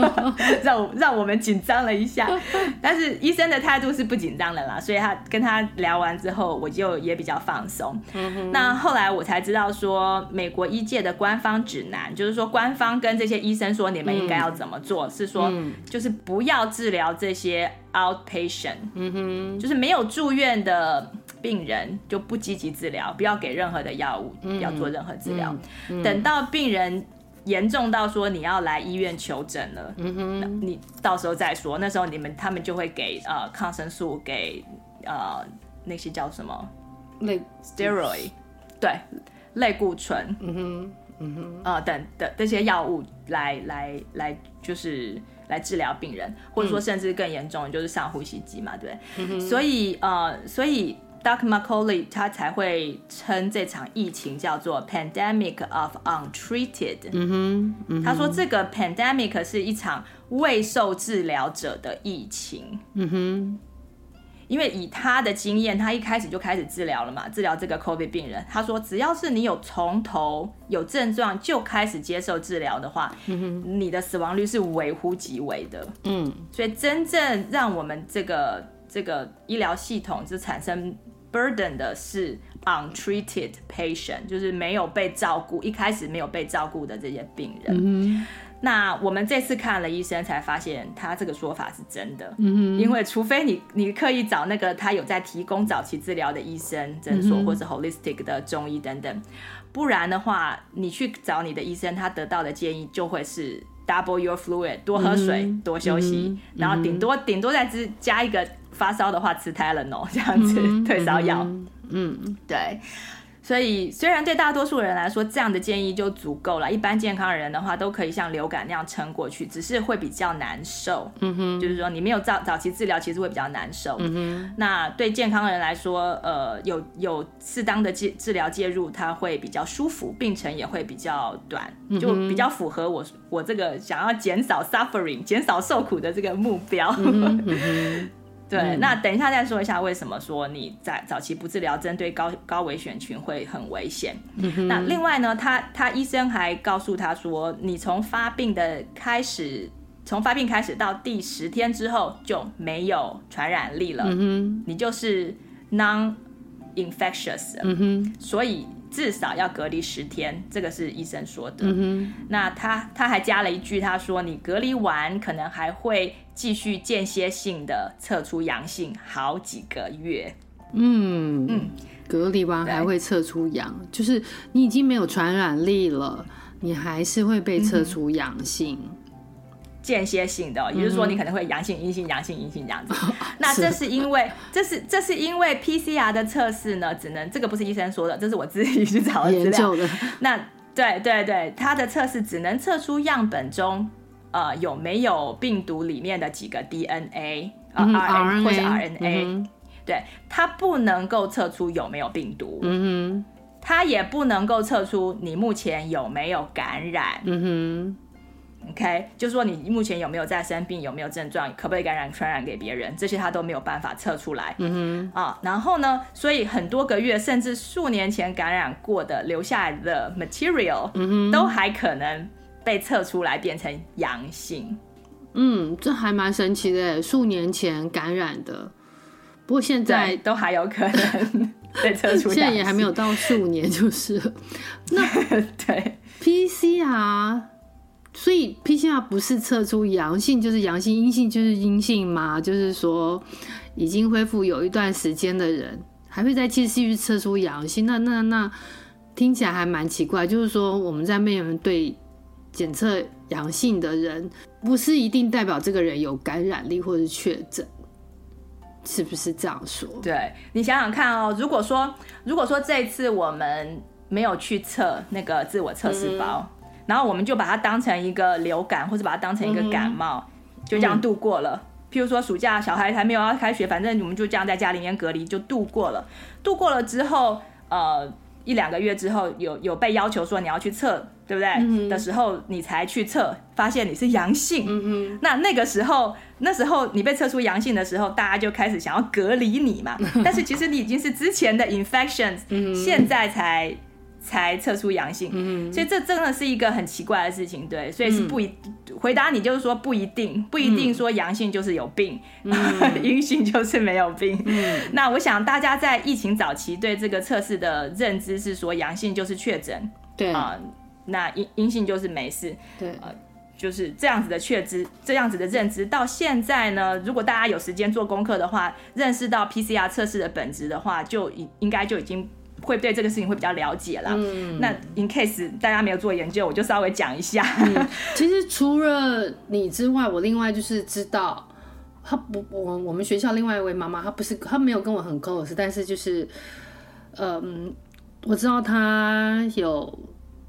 让让我们紧张了一下。但是医生的态度是不紧张的啦，所以他跟他聊完之后，我就也比较放松。嗯哼，那后来我才知道说，美国医界的官方指南，就是说官方跟这些医生说，你们应该要怎么做，嗯、是说就是不要治疗这些 outpatient，嗯哼，就是没有住院的。病人就不积极治疗，不要给任何的药物，不要做任何治疗。嗯嗯嗯、等到病人严重到说你要来医院求诊了，嗯、哼你到时候再说。那时候你们他们就会给呃抗生素，给呃那些叫什么类 steroid，对，类固醇，嗯哼，嗯哼，呃等等这些药物来来来就是来治疗病人，或者说甚至更严重就是上呼吸机嘛，对，不对所以呃所以。Dr. Macaulay 他才会称这场疫情叫做 pandemic of untreated。嗯哼，嗯哼，他说这个 pandemic 是一场未受治疗者的疫情。嗯哼，因为以他的经验，他一开始就开始治疗了嘛，治疗这个 COVID 病人。他说，只要是你有从头有症状就开始接受治疗的话，嗯，你的死亡率是微乎其微的。嗯，所以真正让我们这个这个医疗系统就产生 burden 的是 untreated patient，就是没有被照顾，一开始没有被照顾的这些病人。嗯那我们这次看了医生，才发现他这个说法是真的。嗯哼，因为除非你你刻意找那个他有在提供早期治疗的医生诊所，或者 holistic 的中医等等，不然的话，你去找你的医生，他得到的建议就会是 double your fluid，多喝水，多休息，然后顶多顶多再加一个发烧的话吃 Tylenol 这样子退烧药。嗯，对。所以，虽然对大多数人来说，这样的建议就足够了，一般健康人的话，都可以像流感那样撑过去，只是会比较难受。嗯哼，就是说你没有早早期治疗，其实会比较难受。嗯哼，那对健康人来说，呃，有有适当的治治疗介入，它会比较舒服，病程也会比较短，就比较符合我我这个想要减少 suffering、减少受苦的这个目标。嗯哼对，嗯、那等一下再说一下为什么说你在早期不治疗，针对高高危险群会很危险。嗯、那另外呢，他他医生还告诉他说，你从发病的开始，从发病开始到第十天之后就没有传染力了，嗯、你就是 non-infectious。嗯哼，所以。至少要隔离十天，这个是医生说的。那他他还加了一句，他说你隔离完可能还会继续间歇性的测出阳性好几个月。嗯嗯，隔离完还会测出阳，就是你已经没有传染力了，你还是会被测出阳性。嗯间歇性的，也就是说你可能会阳性、阴性、阳性、阴性这样子。那这是因为，这是这是因为 PCR 的测试呢，只能这个不是医生说的，这是我自己去找的资料。的那对对对，它的测试只能测出样本中呃有没有病毒里面的几个 DNA 啊、RNA 或者 RNA，、嗯、对，它不能够测出有没有病毒。嗯哼，它也不能够测出你目前有没有感染。嗯哼。OK，就是说你目前有没有在生病，有没有症状，可不可以感染传染给别人，这些它都没有办法测出来。嗯哼，啊，然后呢，所以很多个月甚至数年前感染过的留下来的 material，嗯哼，都还可能被测出来变成阳性。嗯，这还蛮神奇的，数年前感染的，不过现在都还有可能被测出 来，现在也还没有到数年，就是 那对 PCR。所以 PCR 不是测出阳性就是阳性，阴性就是阴性吗？就是说已经恢复有一段时间的人，还会再继续测出阳性？那那那听起来还蛮奇怪。就是说我们在面对检测阳性的人，不是一定代表这个人有感染力或是确诊，是不是这样说？对，你想想看哦，如果说如果说这一次我们没有去测那个自我测试包。嗯然后我们就把它当成一个流感，或者把它当成一个感冒，嗯、就这样度过了。嗯、譬如说暑假小孩还没有要开学，反正我们就这样在家里面隔离就度过了。度过了之后，呃，一两个月之后有有被要求说你要去测，对不对？嗯、的时候你才去测，发现你是阳性。嗯哼那那个时候，那时候你被测出阳性的时候，大家就开始想要隔离你嘛。但是其实你已经是之前的 infections，、嗯、现在才。才测出阳性，嗯、所以这真的是一个很奇怪的事情，对，所以是不一、嗯、回答你就是说不一定，不一定说阳性就是有病，阴、嗯、性就是没有病。嗯、那我想大家在疫情早期对这个测试的认知是说阳性就是确诊，对。啊、呃，那阴阴性就是没事，对，呃，就是这样子的确知，这样子的认知到现在呢，如果大家有时间做功课的话，认识到 PCR 测试的本质的话，就应应该就已经。会对这个事情会比较了解啦。嗯，那 in case 大家没有做研究，我就稍微讲一下。嗯，其实除了你之外，我另外就是知道，他不，我我们学校另外一位妈妈，她不是，她没有跟我很 close，但是就是，嗯，我知道她有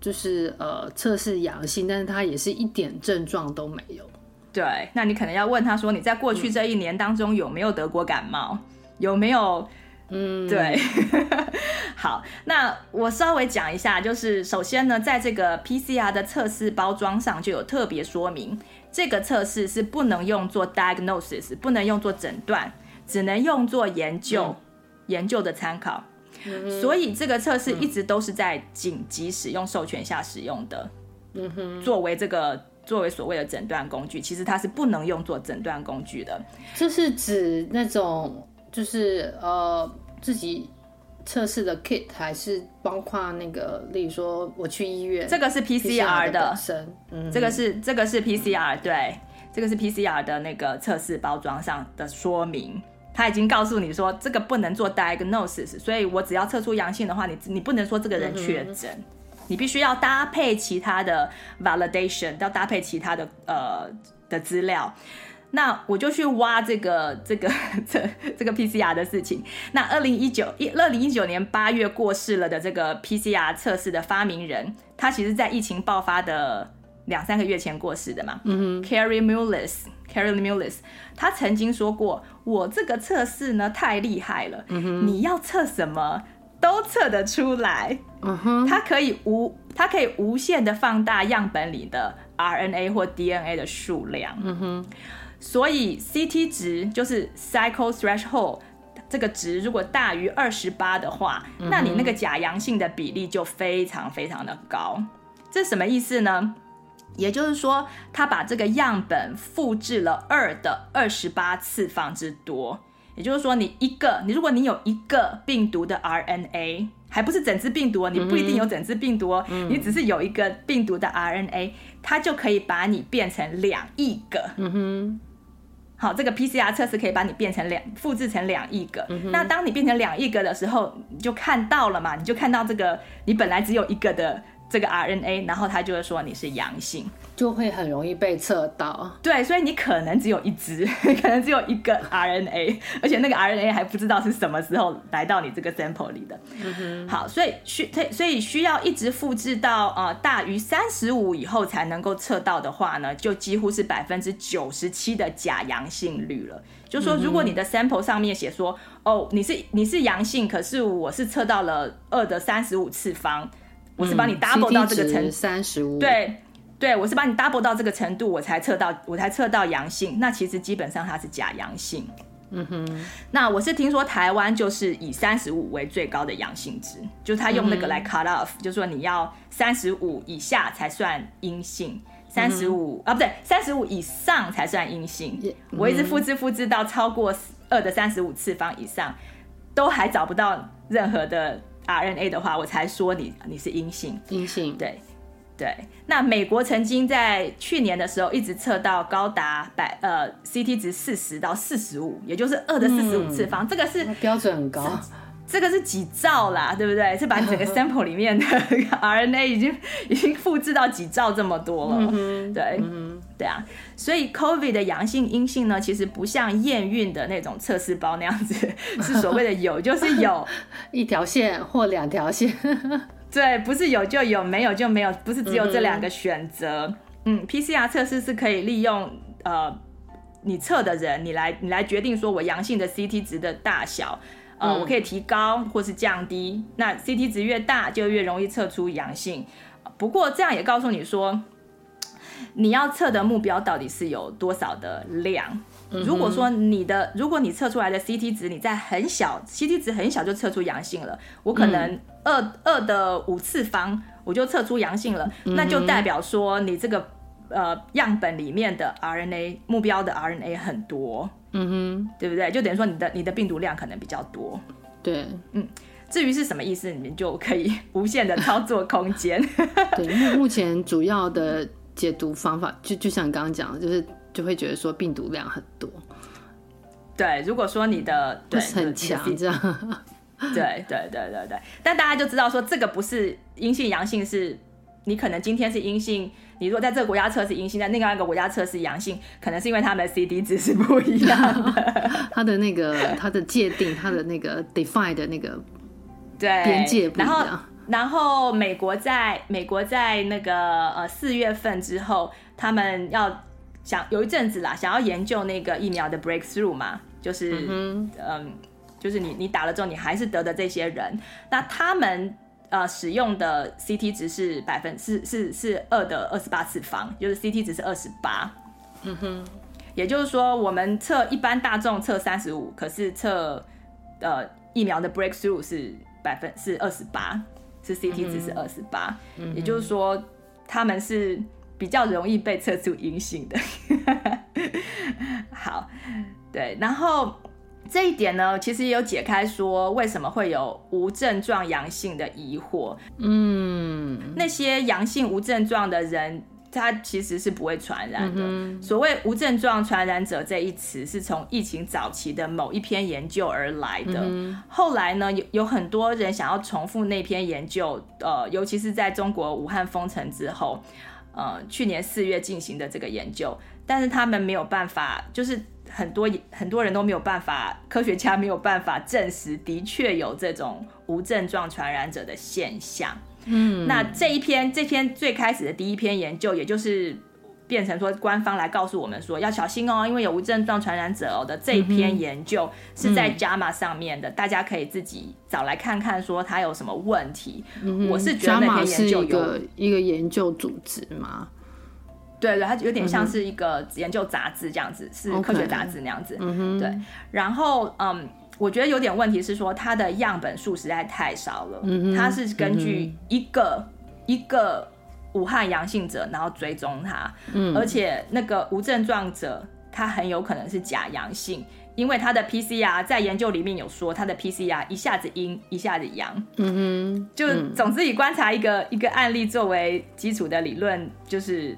就是呃测试阳性，但是她也是一点症状都没有。对，那你可能要问她说，你在过去这一年当中有没有得过感冒？有没有？嗯，对，好，那我稍微讲一下，就是首先呢，在这个 PCR 的测试包装上就有特别说明，这个测试是不能用作 diagnosis，不能用作诊断，只能用作研究、嗯、研究的参考。嗯、所以这个测试一直都是在紧急使用授权下使用的。嗯哼，作为这个作为所谓的诊断工具，其实它是不能用作诊断工具的。这是指那种就是呃自己。测试的 kit 还是包括那个，例如说我去医院，这个是 PCR 的，嗯，这个是这个是 PCR，对，这个是 PCR 的那个测试包装上的说明，他已经告诉你说这个不能做 diagnosis，所以我只要测出阳性的话，你你不能说这个人确诊，嗯，你必须要搭配其他的 validation，要搭配其他的呃的资料。那我就去挖这个 这个 这这个 PCR 的事情。那二零一九一二零一九年八月过世了的这个 PCR 测试的发明人，他其实在疫情爆发的两三个月前过世的嘛。嗯哼 Carry Mullis，Carry Mullis，他曾经说过：“我这个测试呢太厉害了，你要测什么都测得出来。嗯哼，它可以无它可以无限的放大样本里的 RNA 或 DNA 的数量。嗯哼。”所以 CT 值就是 cycle threshold 这个值，如果大于二十八的话，嗯，那你那个假阳性的比例就非常非常的高。这什么意思呢？也就是说，他把这个样本复制了二的二十八次方之多。也就是说，你一个，你如果你有一个病毒的 RNA，还不是整只病毒，你不一定有整只病毒哦，嗯，你只是有一个病毒的 RNA，它就可以把你变成两亿个。嗯哼。好，这个 PCR 测试可以把你变成两，复制成两亿个。嗯。那当你变成两亿个的时候，你就看到了嘛？你就看到这个，你本来只有一个的。这个 RNA，然后他就会说你是阳性，就会很容易被测到。对，所以你可能只有一只，可能只有一个 RNA，而且那个 RNA 还不知道是什么时候来到你这个 sample 里的。嗯哼。好，所以需所以需要一直复制到呃大于三十五以后才能够测到的话呢，就几乎是百分之九十七的假阳性率了。就是说，如果你的 sample 上面写说，哦，你是你是阳性，可是我是测到了二的三十五次方。我是把你 double 到这个程度，三十五。对，对，我是把你 double 到这个程度，我才测到，我才测到阳性。那其实基本上它是假阳性。嗯哼。那我是听说台湾就是以三十五为最高的阳性值，就是他用那个来 cut off，、嗯、就是说你要三十五以下才算阴性，三十五啊不对，三十五以上才算阴性、嗯。我一直复制复制到超过二的三十五次方以上，都还找不到任何的。RNA 的话，我才说你你是阴性，阴性，对对。那美国曾经在去年的时候一直测到高达百呃 CT 值四十到四十五，也就是二的四十五次方，嗯，这个是标准很高。这个是几兆啦，对不对？是把整个 sample 里面的 RNA 已经已经复制到几兆这么多了，嗯、对、嗯，对啊。所以 COVID 的阳性阴性呢，其实不像验孕的那种测试包那样子，是所谓的有就是有，一条线或两条线。对，不是有就有，没有就没有，不是只有这两个选择。嗯，嗯，PCR 测试是可以利用呃你测的人，你来你来决定说我阳性的 CT 值的大小。呃，我可以提高或是降低，那 CT 值越大就越容易测出阳性。不过这样也告诉你说，你要测的目标到底是有多少的量。如果说你的，如果你测出来的 CT 值你在很小，CT 值很小就测出阳性了，我可能二二的五次方我就测出阳性了，那就代表说你这个呃样本里面的 RNA 目标的 RNA 很多。嗯哼，对不对？就等于说你的你的病毒量可能比较多。对，嗯，至于是什么意思，你们就可以无限的操作空间。对，目目前主要的解读方法，就就像你刚刚讲的，就是就会觉得说病毒量很多。对，如果说你的对是很强，这样。对对对对对，但大家就知道说这个不是阴性阳性，是你可能今天是阴性。你如果在这个国家测试阴性，在另外一个国家测试阳性，可能是因为他们的 C D 值是不一样的，它的那个它的界定，它的那个 define 的那个对边界不一样。然后，美国在美国在那个呃四月份之后，他们要想有一阵子啦，想要研究那个疫苗的 breakthrough 嘛，就是嗯，嗯，就是你你打了之后，你还是得的这些人，那他们。呃，使用的 CT 值是百分是是是二的二十八次方，就是 CT 值是二十八。嗯哼，也就是说，我们测一般大众测三十五，可是测呃疫苗的 breakthrough 是百分是二十八，是 CT 值是二十八，也就是说他们是比较容易被测出阴性的。好，对，然后这一点呢，其实也有解开说为什么会有无症状阳性的疑惑。嗯，那些阳性无症状的人。它其实是不会传染的。嗯、所谓无症状传染者这一词，是从疫情早期的某一篇研究而来的。嗯、后来呢，有有很多人想要重复那篇研究，呃，尤其是在中国武汉封城之后，呃，去年四月进行的这个研究，但是他们没有办法，就是很多很多人都没有办法，科学家没有办法证实的确有这种无症状传染者的现象。嗯，那这一篇这篇最开始的第一篇研究，也就是变成说官方来告诉我们说要小心哦，因为有无症状传染者哦的这一篇研究是在 JAMA 上面的，嗯、大家可以自己找来看看，说它有什么问题。嗯、我是觉得那篇研究有一个研究组织嘛，对对，它有点像是一个研究杂志这样子，是科学杂志那样子。嗯、对，然后嗯。我觉得有点问题是说，它的样本数实在太少了。嗯，它是根据一个、嗯、一个武汉阳性者，然后追踪他。嗯，而且那个无症状者，他很有可能是假阳性，因为他的 PCR 在研究里面有说，他的 PCR 一下子阴，一下子阳。嗯哼，就总之以观察一个一个案例作为基础的理论，就是。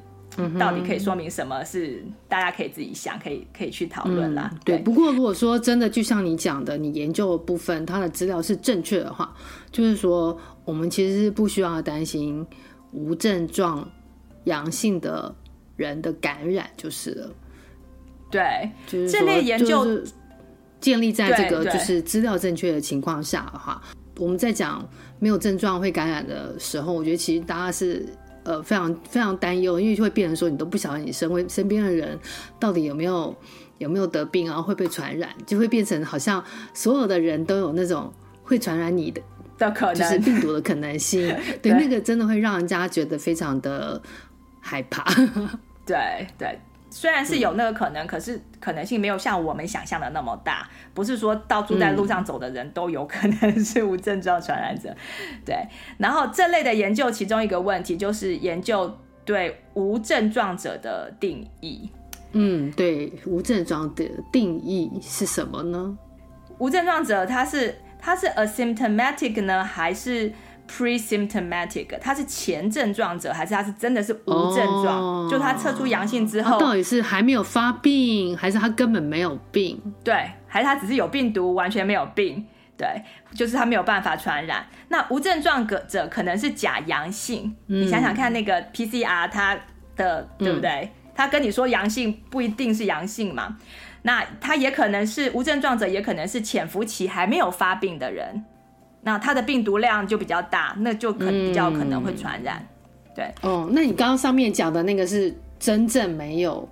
到底可以说明什么？是大家可以自己想，可以可以去讨论啦。对，不过如果说真的，就像你讲的，你研究的部分它的资料是正确的话，就是说我们其实是不需要担心无症状阳性的人的感染就是了。对，就是这类研究建立在这个就是资料正确的情况下的话，我们在讲没有症状会感染的时候，我觉得其实大家是。呃，非常非常担忧，因为就会变成说，你都不晓得你身为身边的人到底有没有有没有得病啊，会被传染，就会变成好像所有的人都有那种会传染你的 的可能，就是病毒的可能性。对，对，那个真的会让人家觉得非常的害怕。对 对。虽然是有那个可能，嗯、可是可能性没有像我们想象的那么大。不是说到处在路上走的人都有可能是无症状传染者，嗯、对。然后这类的研究，其中一个问题就是研究对无症状者的定义。嗯，对，无症状的定义是什么呢？无症状者他是他是 asymptomatic 呢，还是？Pre-symptomatic，他是前症状者，还是他是真的是无症状？Oh, 就他测出阳性之后，到底是还没有发病，还是他根本没有病？对，还是他只是有病毒，完全没有病？对，就是他没有办法传染。那无症状者可能是假阳性，嗯、你想想看，那个 PCR 它的对不对？嗯、他跟你说阳性不一定是阳性嘛？那他也可能是无症状者，也可能是潜伏期还没有发病的人。那它的病毒量就比较大，那就可比较可能会传染，嗯、对。哦，那你刚刚上面讲的那个是真正没有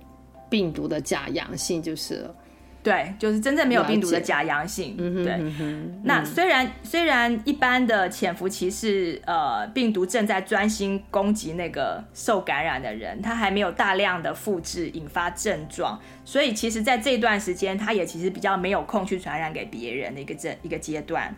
病毒的假阳性，就是了。对，就是真正没有病毒的假阳性。嗯对。嗯、那虽然虽然一般的潜伏期是呃病毒正在专心攻击那个受感染的人，他还没有大量的复制引发症状，所以其实在这段时间，他也其实比较没有空去传染给别人的一个这一个阶段。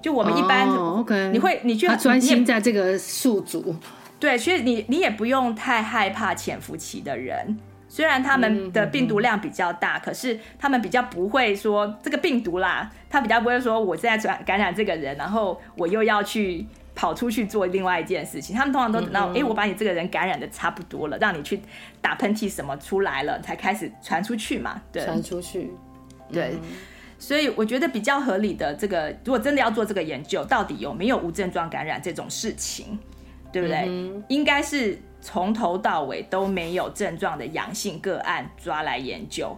就我们一般，oh. 你会你去专心在这个宿主，对，所以你你也不用太害怕潜伏期的人，虽然他们的病毒量比较大，嗯、可是他们比较不会说这个病毒啦，他比较不会说我现在传感染这个人，然后我又要去跑出去做另外一件事情，他们通常都等到哎、我把你这个人感染的差不多了，让你去打喷嚏什么出来了，才开始传出去嘛，对，传出去，对。嗯所以我觉得比较合理的这个，如果真的要做这个研究，到底有没有无症状感染这种事情，对不对？嗯、应该是从头到尾都没有症状的阳性个案抓来研究。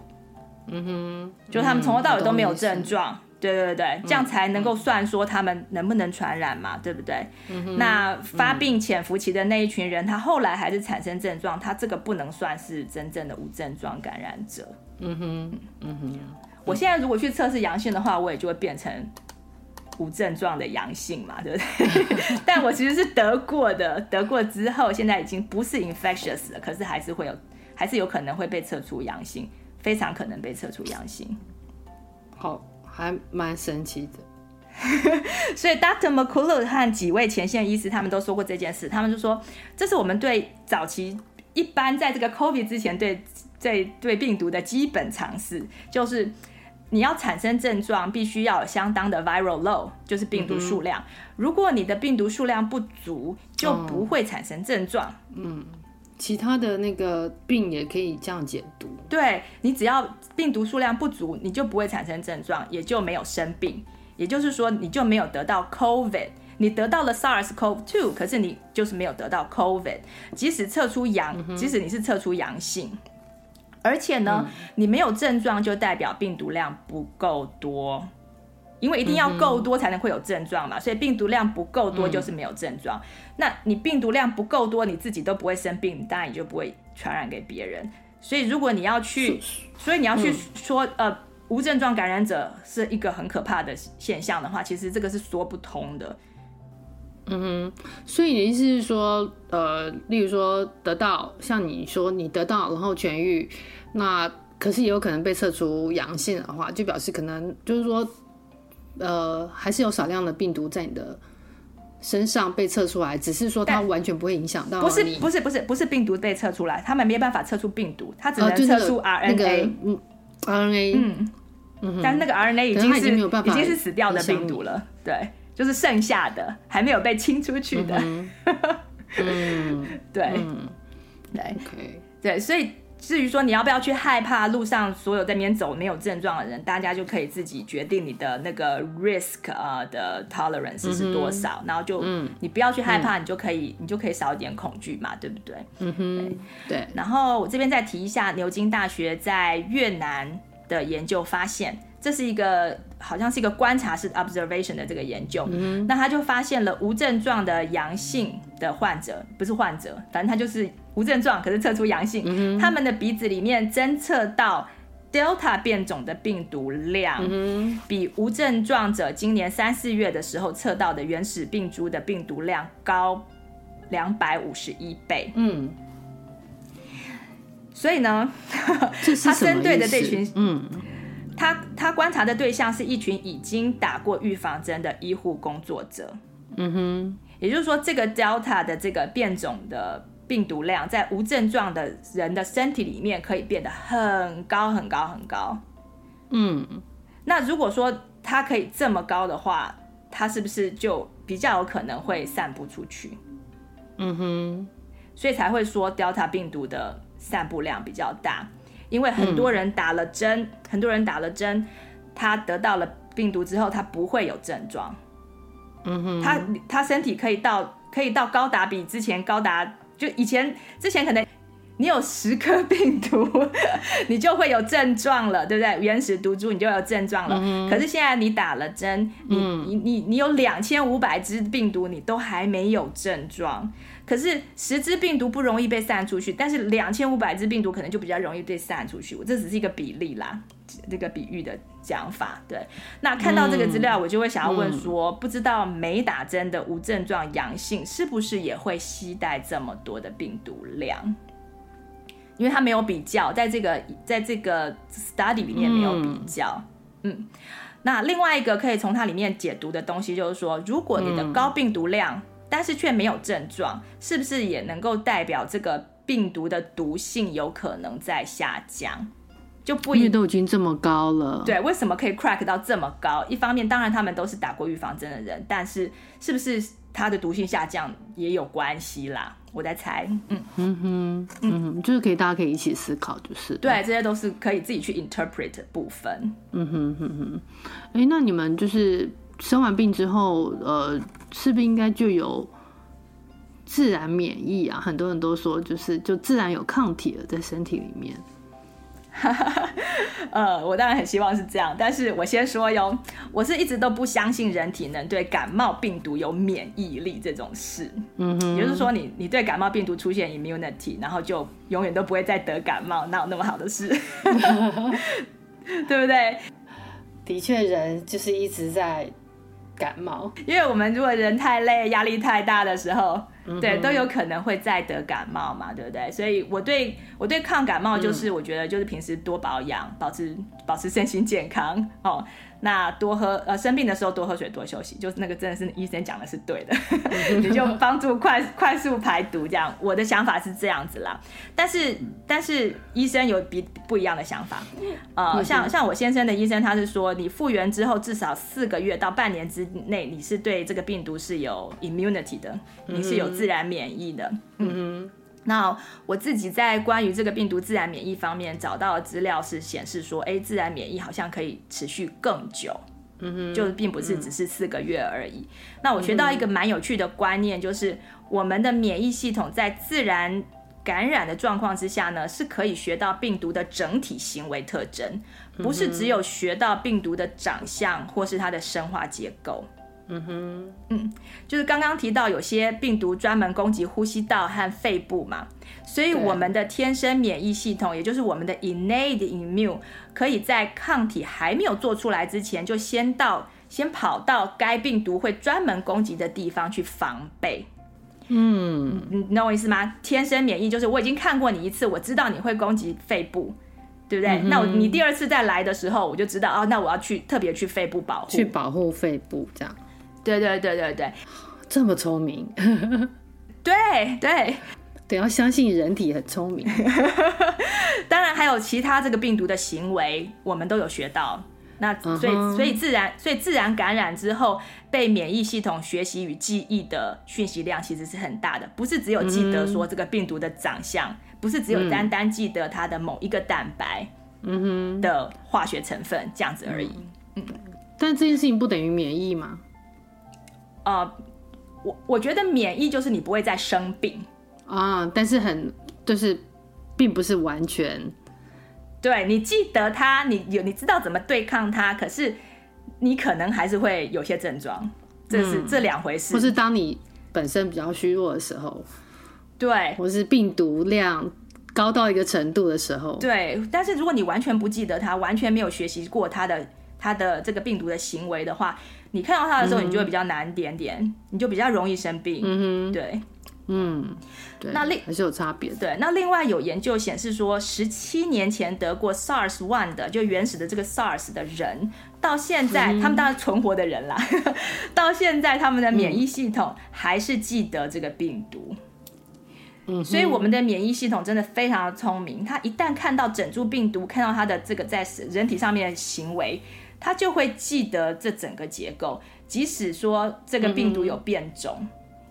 嗯哼，就他们从头到尾都没有症状，嗯、对对对，这样才能够算说他们能不能传染嘛，对不对？嗯、那发病潜伏期的那一群人，他后来还是产生症状，他这个不能算是真正的无症状感染者。嗯哼，嗯哼。我现在如果去测试阳性的话，我也就会变成无症状的阳性嘛，对不对？但我其实是得过的，得过之后现在已经不是 infectious 了，可是还是会有，还是有可能会被测出阳性，非常可能被测出阳性。好，还蛮神奇的。所以，Dr. McCullough 和几位前线医师他们都说过这件事，他们就说，这是我们对早期一般在这个 COVID 之前对对对病毒的基本常识，就是你要产生症状，必须要有相当的 viral load，就是病毒数量。嗯、如果你的病毒数量不足，就不会产生症状。嗯，其他的那个病也可以这样解读。对，你只要病毒数量不足，你就不会产生症状，也就没有生病。也就是说，你就没有得到 COVID，你得到了 SARS-CoV-2，可是你就是没有得到 COVID。即使测出阳，嗯、即使你是测出阳性，而且呢，嗯、你没有症状，就代表病毒量不够多，因为一定要够多才能会有症状嘛。嗯、所以病毒量不够多就是没有症状。嗯、那你病毒量不够多，你自己都不会生病，当然你就不会传染给别人。所以如果你要去，所以你要去说、嗯、呃。无症状感染者是一个很可怕的现象的话，其实这个是说不通的。嗯哼，所以你的意思是说，呃，例如说得到像你说你得到然后痊愈，那可是也有可能被测出阳性的话，就表示可能就是说，呃，还是有少量的病毒在你的身上被测出来，只是说它完全不会影响到。不是不是不是不是病毒被测出来，他们没办法测出病毒，他只能测出 RNA。嗯，RNA。嗯。但是那个 RNA 已经是已经，已经是死掉的病毒了，对，就是剩下的还没有被清出去的。嗯，对，嗯、对，Okay. 对，所以至于说你要不要去害怕路上所有在那边走没有症状的人，大家就可以自己决定你的那个 risk 啊的 tolerance 是多少，嗯、然后就嗯你不要去害怕，你就可以、嗯、你就可以少一点恐惧嘛，对不对？嗯哼，对。然后我这边再提一下，牛津大学在越南。的研究发现，这是一个好像是一个观察式 observation 的这个研究。嗯、那他就发现了无症状的阳性的患者，不是患者，反正他就是无症状，可是测出阳性。嗯、他们的鼻子里面侦测到 Delta 变种的病毒量，嗯、比无症状者今年三四月的时候测到的原始病株的病毒量高两百五十一倍。嗯。所以呢，他针对的这群，嗯，他他观察的对象是一群已经打过预防针的医护工作者，嗯哼，也就是说，这个 Delta 的这个变种的病毒量在无症状的人的身体里面可以变得很高很高很高，嗯，那如果说它可以这么高的话，它是不是就比较有可能会散布出去？嗯哼，所以才会说 Delta 病毒的。散布量比较大，因为很多人打了针，嗯、很多人打了针，他得到了病毒之后，他不会有症状。嗯哼，他他身体可以到可以到高达比之前高达，就以前之前可能你有十颗病毒，你就会有症状了，对不对？原始毒株你就有症状了。可是现在你打了针，你、嗯、你你你有两千五百只病毒，你都还没有症状。可是十只病毒不容易被散出去，但是两千五百只病毒可能就比较容易被散出去。我这只是一个比例啦，这个比喻的讲法。对，那看到这个资料，我就会想要问说，不知道没打针的无症状阳性是不是也会携带这么多的病毒量？因为它没有比较，在这个在这个 study 里面没有比较。嗯，嗯，那另外一个可以从它里面解读的东西就是说，如果你的高病毒量，嗯但是却没有症状，是不是也能够代表这个病毒的毒性有可能在下降？就不一定都已经这么高了。对，为什么可以 crack 到这么高？一方面，当然他们都是打过预防针的人，但是是不是它的毒性下降也有关系啦？我在猜。嗯嗯哼，嗯哼，就是可以大家可以一起思考，就是对，这些都是可以自己去 interpret 的部分。嗯哼哼哼，哎，那你们就是。生完病之后，呃，是不是应该就有自然免疫啊？很多人都说，就是就自然有抗体了在身体里面。呃，我当然很希望是这样，但是我先说哟，我是一直都不相信人体能对感冒病毒有免疫力这种事。嗯哼，也就是说你，你你对感冒病毒出现 immunity，然后就永远都不会再得感冒，哪有那么好的事？对不对？的确，人就是一直在。感冒，因为我们如果人太累、压力太大的时候，嗯、对，都有可能会再得感冒嘛，对不对？所以我对我对抗感冒就是，我觉得就是平时多保养，嗯、保持保持身心健康哦。那多喝呃生病的时候多喝水多休息，就是那个真的是医生讲的是对的，你就帮助快快速排毒这样。我的想法是这样子啦，但是但是医生有比不一样的想法，呃像像我先生的医生他是说，你复原之后至少四个月到半年之内，你是对这个病毒是有 immunity 的，你是有自然免疫的。嗯嗯。那我自己在关于这个病毒自然免疫方面找到的资料是显示说，哎，自然免疫好像可以持续更久，嗯哼，就并不是只是四个月而已。嗯、那我学到一个蛮有趣的观念，就是我们的免疫系统在自然感染的状况之下呢，是可以学到病毒的整体行为特征，不是只有学到病毒的长相或是它的生化结构。嗯哼，嗯，就是刚刚提到有些病毒专门攻击呼吸道和肺部嘛，所以我们的天生免疫系统，也就是我们的 innate immune，可以在抗体还没有做出来之前，就先到先跑到该病毒会专门攻击的地方去防备。嗯，你懂我意思吗？天生免疫就是我已经看过你一次，我知道你会攻击肺部，对不对？嗯、那我你第二次再来的时候，我就知道哦，那我要去特别去肺部保护，去保护肺部这样。对对对对对，这么聪明，对 对，得要相信人体很聪明。当然还有其他这个病毒的行为，我们都有学到。那所以所以自然所以自然感染之后，被免疫系统学习与记忆的讯息量其实是很大的，不是只有记得说这个病毒的长相，不是只有单单记得它的某一个蛋白，嗯哼。的化学成分这样子而已。嗯，但这件事情不等于免疫吗？呃，我我觉得免疫就是你不会再生病啊，但是很就是并不是完全，对，你记得它，你有你知道怎么对抗它，可是你可能还是会有些症状，这是、嗯、这两回事。或是当你本身比较虚弱的时候，对，或是病毒量高到一个程度的时候，对。但是如果你完全不记得它，完全没有学习过它的它的这个病毒的行为的话。你看到它的时候，你就会比较难点点，嗯、你就比较容易生病。嗯哼，对，嗯，对，那另还是有差别。对，那另外有研究显示说，十七年前得过 SARS one 的，就原始的这个 SARS 的人，到现在、嗯、他们当然存活的人啦，到现在他们的免疫系统还是记得这个病毒。嗯，所以我们的免疫系统真的非常的聪明，它一旦看到整株病毒，看到它的这个在人体上面的行为。他就会记得这整个结构，即使说这个病毒有变种，嗯、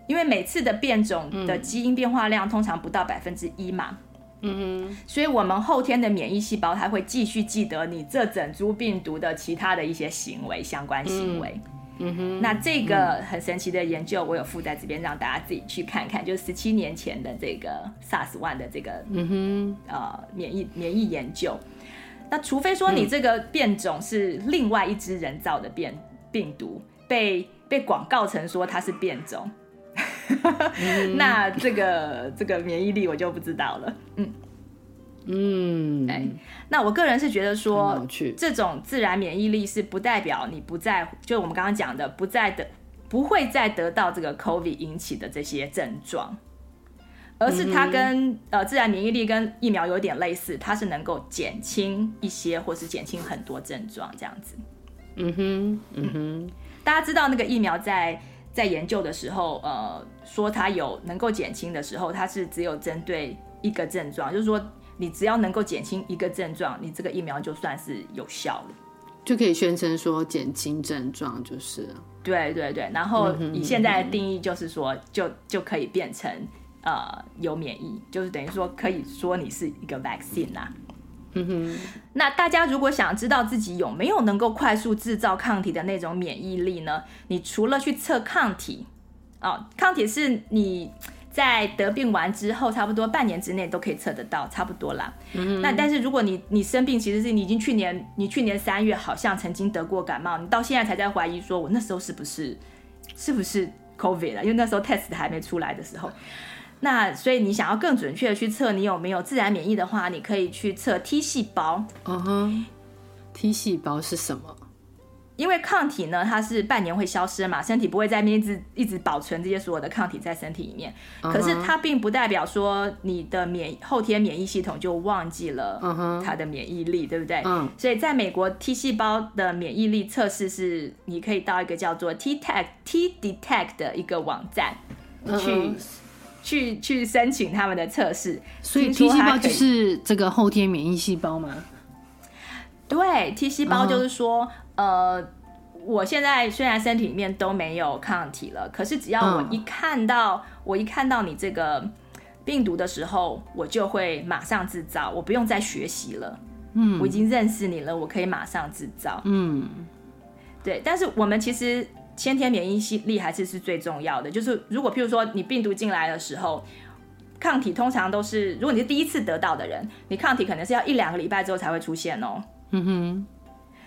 因为每次的变种的基因变化量通常不到百分之一嘛，嗯哼，所以我们后天的免疫细胞它会继续记得你这整株病毒的其他的一些行为相关行为，嗯哼，那这个很神奇的研究我有附在这边让大家自己去看看，就是十七年前的这个 SARS one 的这个嗯哼。呃免疫免疫研究。那除非说你这个变种是另外一只人造的变病毒，嗯、被被广告成说它是变种，嗯、那这个这个免疫力我就不知道了。嗯。嗯，哎，那我个人是觉得说，这种自然免疫力是不代表你不在，就我们刚刚讲的，不在的不会再得到这个 COVID 引起的这些症状。而是它跟呃自然免疫力跟疫苗有点类似，它是能够减轻一些或是减轻很多症状这样子。嗯哼，嗯哼。大家知道那个疫苗在在研究的时候，呃，说它有能够减轻的时候，它是只有针对一个症状，就是说你只要能够减轻一个症状，你这个疫苗就算是有效了，就可以宣称说减轻症状就是。对对对，然后以现在的定义就是说，就就可以变成。呃，有免疫，就是等于说可以说你是一个 vaccine 啦。嗯哼，那大家如果想知道自己有没有能够快速制造抗体的那种免疫力呢？你除了去测抗体，哦，抗体是你在得病完之后，差不多半年之内都可以测得到，差不多啦。嗯哼，那但是如果你你生病，其实是你已经去年你去年三月好像曾经得过感冒，你到现在才在怀疑说我那时候是不是是不是 COVID 了？因为那时候 test 还没出来的时候。那所以你想要更准确的去测你有没有自然免疫的话，你可以去测 T 细胞。嗯哼，T 细胞是什么因为抗体呢，它是半年会消失嘛，身体不会在面一直一直保存这些所有的抗体在身体里面。Uh huh. 可是它并不代表说你的免后天免疫系统就忘记了它的免疫力，uh huh. 对不对？嗯。Uh huh. 所以在美国 T 细胞的免疫力测试是，你可以到一个叫做 T Tech T Detect 的一个网站去、uh. 去去申请他们的测试。所以 T 细胞就是这个后天免疫细胞吗？对，T 细胞就是说。Uh huh. 呃，我现在虽然身体里面都没有抗体了，可是只要我一看到、嗯、我一看到你这个病毒的时候，我就会马上制造，我不用再学习了。嗯，我已经认识你了，我可以马上制造。嗯，对。但是我们其实先天免疫系力还是是最重要的。就是如果譬如说你病毒进来的时候，抗体通常都是，如果你是第一次得到的人，你抗体可能是要一两个礼拜之后才会出现哦。嗯哼。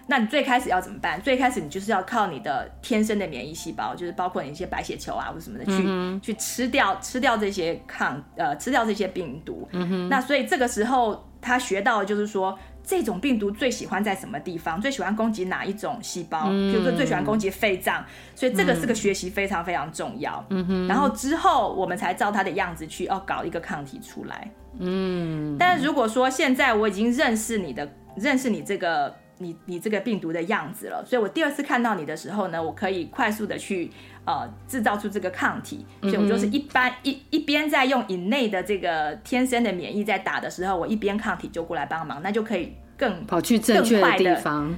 那你最开始要怎么办？最开始你就是要靠你的天生的免疫细胞，就是包括你一些白血球啊或什么的，去、嗯、去吃掉吃掉这些抗呃吃掉这些病毒。嗯哼。那所以这个时候他学到的就是说，这种病毒最喜欢在什么地方？最喜欢攻击哪一种细胞？比如说最喜欢攻击肺脏。所以这个是个学习非常非常重要。嗯哼。然后之后我们才照它的样子去哦搞一个抗体出来。嗯。但是如果说现在我已经认识你的认识你这个。你你这个病毒的样子了，所以我第二次看到你的时候呢，我可以快速的去呃制造出这个抗体，所以我就是一般、一一边在用以内的这个天生的免疫在打的时候，我一边抗体就过来帮忙，那就可以更跑去正确的地方，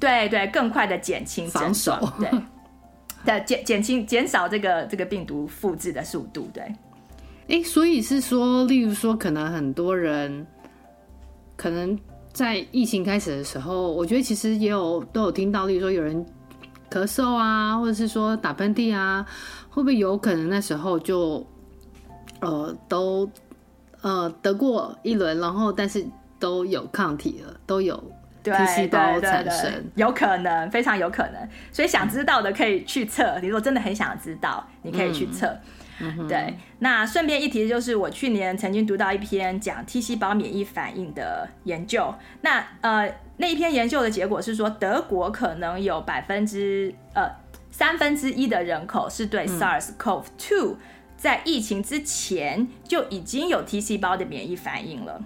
对对，更快的减轻防守，对，的减减轻减少这个这个病毒复制的速度，对。哎、欸，所以是说，例如说，可能很多人可能。在疫情开始的时候，我觉得其实也有都有听到，例如说有人咳嗽啊，或者是说打喷嚏啊，会不会有可能那时候就呃都呃得过一轮，然后但是都有抗体了，都有 T 细胞产生，有可能，非常有可能。所以想知道的可以去测，你如果真的很想知道，你可以去测。嗯对，那顺便一提，就是我去年曾经读到一篇讲 T 细胞免疫反应的研究。那呃，那一篇研究的结果是说，德国可能有百分之呃三分之一的人口是对 SARS-CoV-2 在疫情之前就已经有 T 细胞的免疫反应了。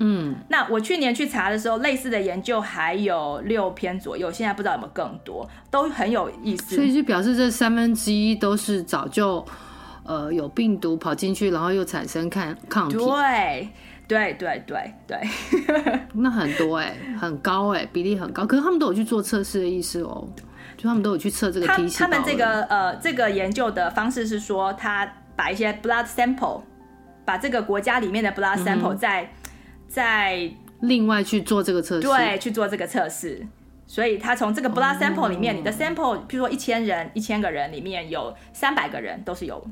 嗯，那我去年去查的时候，类似的研究还有六篇左右，现在不知道有没有更多，都很有意思。所以就表示这三分之一都是早就。呃，有病毒跑进去，然后又产生抗抗体。对，对，对，对，对。那很多哎、欸，很高哎、欸，比例很高。可是他们都有去做测试的意思哦，就他们都有去测这个 T 细胞。他们这个呃，这个研究的方式是说，他把一些 blood sample，把这个国家里面的 blood sample 再、嗯、再另外去做这个测试，对，去做这个测试。所以他从这个 blood sample 里面，哦、你的 sample，譬如说一千人，一千个人里面有三百个人都是有。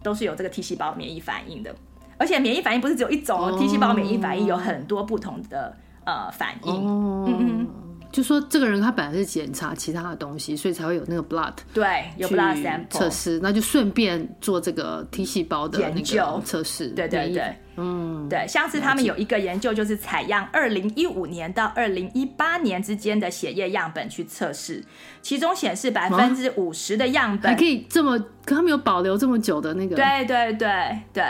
都是有这个 T 细胞免疫反应的，而且免疫反应不是只有一种哦，T 细胞免疫反应有很多不同的呃反应。嗯嗯，就说这个人他本来是检查其他的东西，所以才会有那个 blood 对，有 blood sample 测试，那就顺便做这个 T 细胞的那个测试。对对对。嗯，对，像是他们有一个研究，就是采样二零一五年到二零一八年之间的血液样本去测试，其中显示百分之五十的样本、啊、还可以这么，可他们有保留这么久的那个，对对对对，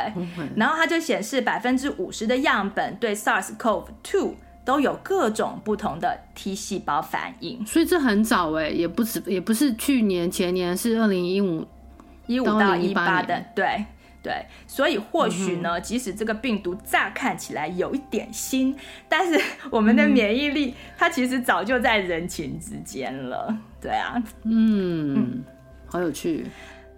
然后它就显示百分之五十的样本对 SARS-CoV-2 都有各种不同的 T 细胞反应，所以这很早哎，也不止也不是去年前年，是二零一五一五到一八的，对。对，所以或许呢，即使这个病毒乍看起来有一点新，但是 我们的免疫力它其实早就在人群之间了。对啊，嗯，嗯，好有趣。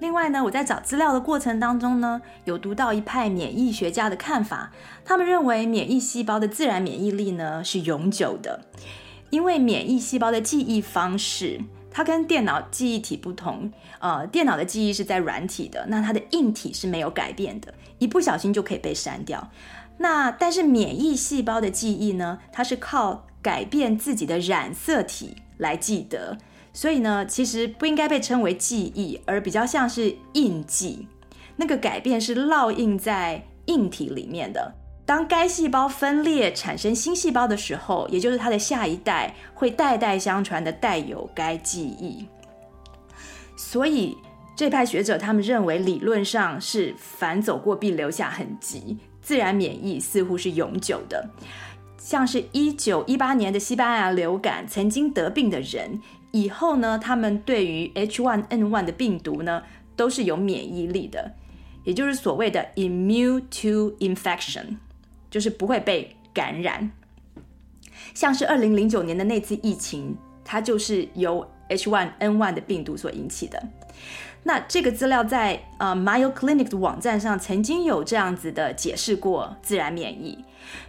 另外呢，我在找资料的过程当中呢，有读到一派免疫学家的看法，他们认为免疫细胞的自然免疫力呢是永久的，因为免疫细胞的记忆方式。它跟电脑记忆体不同，呃，电脑的记忆是在软体的，那它的硬体是没有改变的，一不小心就可以被删掉。那但是免疫细胞的记忆呢，它是靠改变自己的染色体来记得，所以呢，其实不应该被称为记忆，而比较像是印记。那个改变是烙印在硬体里面的。当该细胞分裂产生新细胞的时候，也就是它的下一代会代代相传的带有该记忆。所以这派学者他们认为，理论上是凡走过必留下痕迹，自然免疫似乎是永久的。像是一九一八年的西班牙流感，曾经得病的人，以后呢，他们对于 H1N1 的病毒呢，都是有免疫力的。也就是所谓的 immune to infection，就是不会被感染。像是二零零九年的那次疫情，它就是由 H1N1 的病毒所引起的。那这个资料在呃 Mayo Clinic 的网站上曾经有这样子的解释过自然免疫，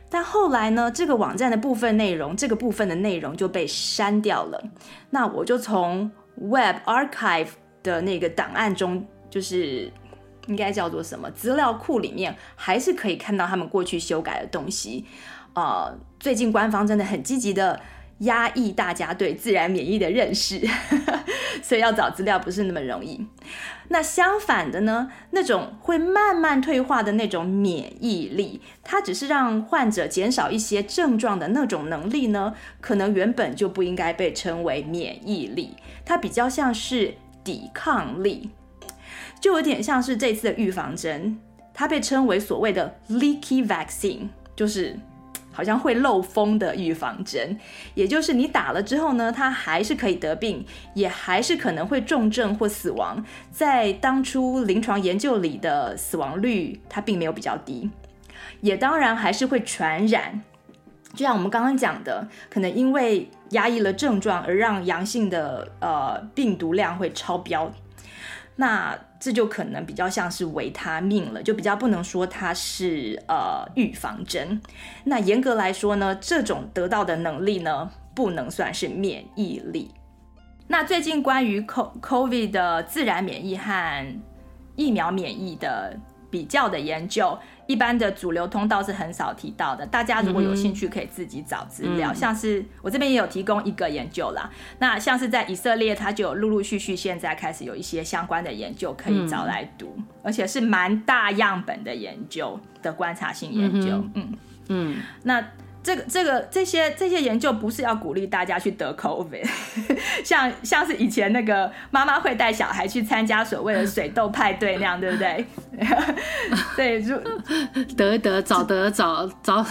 但后来呢，这个网站的部分内容，这个部分的内容就被删掉了。那我就从 Web Archive 的那个档案中，就是。应该叫做什么？资料库里面还是可以看到他们过去修改的东西。呃，最近官方真的很积极的压抑大家对自然免疫的认识，所以要找资料不是那么容易。那相反的呢，那种会慢慢退化的那种免疫力，它只是让患者减少一些症状的那种能力呢，可能原本就不应该被称为免疫力，它比较像是抵抗力。就有点像是这次的预防针，它被称为所谓的 leaky vaccine，就是好像会漏风的预防针。也就是你打了之后呢，它还是可以得病，也还是可能会重症或死亡。在当初临床研究里的死亡率，它并没有比较低，也当然还是会传染。就像我们刚刚讲的，可能因为压抑了症状而让阳性的呃病毒量会超标。那这就可能比较像是维他命了，就比较不能说它是呃预防针。那严格来说呢，这种得到的能力呢，不能算是免疫力。那最近关于 Co COVID 的自然免疫和疫苗免疫的比较的研究。一般的主流通道是很少提到的，大家如果有兴趣可以自己找资料。嗯、像是我这边也有提供一个研究啦，那像是在以色列，它就有陆陆续续现在开始有一些相关的研究可以找来读，嗯、而且是蛮大样本的研究的观察性研究。嗯嗯，嗯，那。这个这个这些这些研究不是要鼓励大家去得 COVID，像像是以前那个妈妈会带小孩去参加所谓的水痘派对那样，对不对？对，就 得得早得早早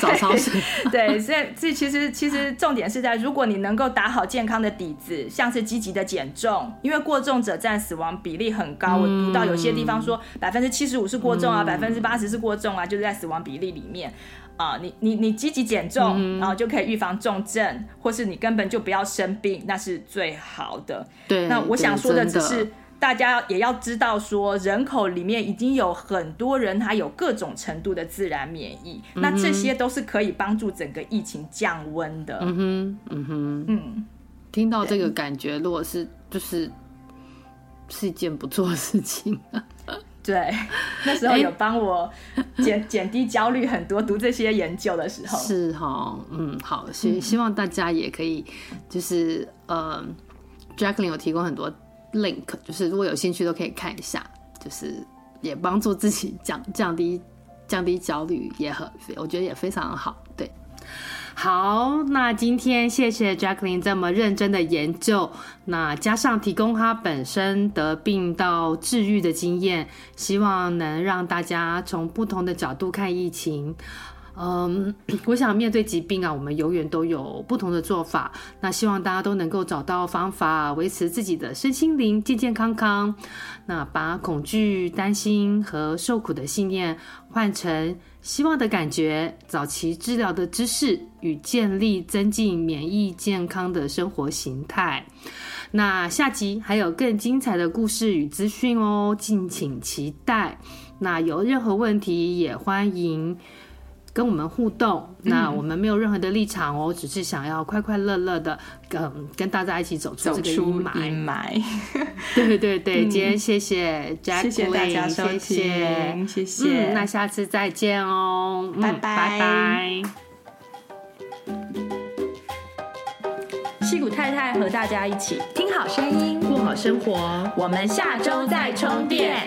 早超生。对，所以这其实其实重点是在，如果你能够打好健康的底子，像是积极的减重，因为过重者占死亡比例很高。我读到有些地方说百分之七十五是过重啊，百分之八十是过重啊，就是在死亡比例里面。啊，你你你积极减重，嗯、然后就可以预防重症，或是你根本就不要生病，那是最好的。对，那我想说的只是，大家也要知道说，人口里面已经有很多人他有各种程度的自然免疫，嗯、那这些都是可以帮助整个疫情降温的。嗯哼，嗯哼，嗯，听到这个感觉，如果是就是是一件不错的事情。对，那时候有帮我减减低焦虑很多，读这些研究的时候是哈，嗯，好，希希望大家也可以，就是呃，Jacklin 有提供很多 link，就是如果有兴趣都可以看一下，就是也帮助自己降降低降低焦虑，也很我觉得也非常好，对。好，那今天谢谢 Jacqueline 这么认真的研究，那加上提供她本身得病到治愈的经验，希望能让大家从不同的角度看疫情。嗯，我想面对疾病啊，我们永远都有不同的做法。那希望大家都能够找到方法，维持自己的身心灵健健康康。那把恐惧、担心和受苦的信念换成希望的感觉，早期治疗的知识与建立增进免疫健康的生活形态。那下集还有更精彩的故事与资讯哦，敬请期待。那有任何问题也欢迎。跟我们互动，那我们没有任何的立场哦，嗯、只是想要快快乐乐的跟跟大家一起走出这个阴霾。阴霾，对对对，嗯、今天谢谢 Jacqueline，谢谢大家收听，谢谢，谢谢、嗯，那下次再见哦，拜拜。拜拜。戏骨太太和大家一起听好声音，过好生活，我们下周再充电。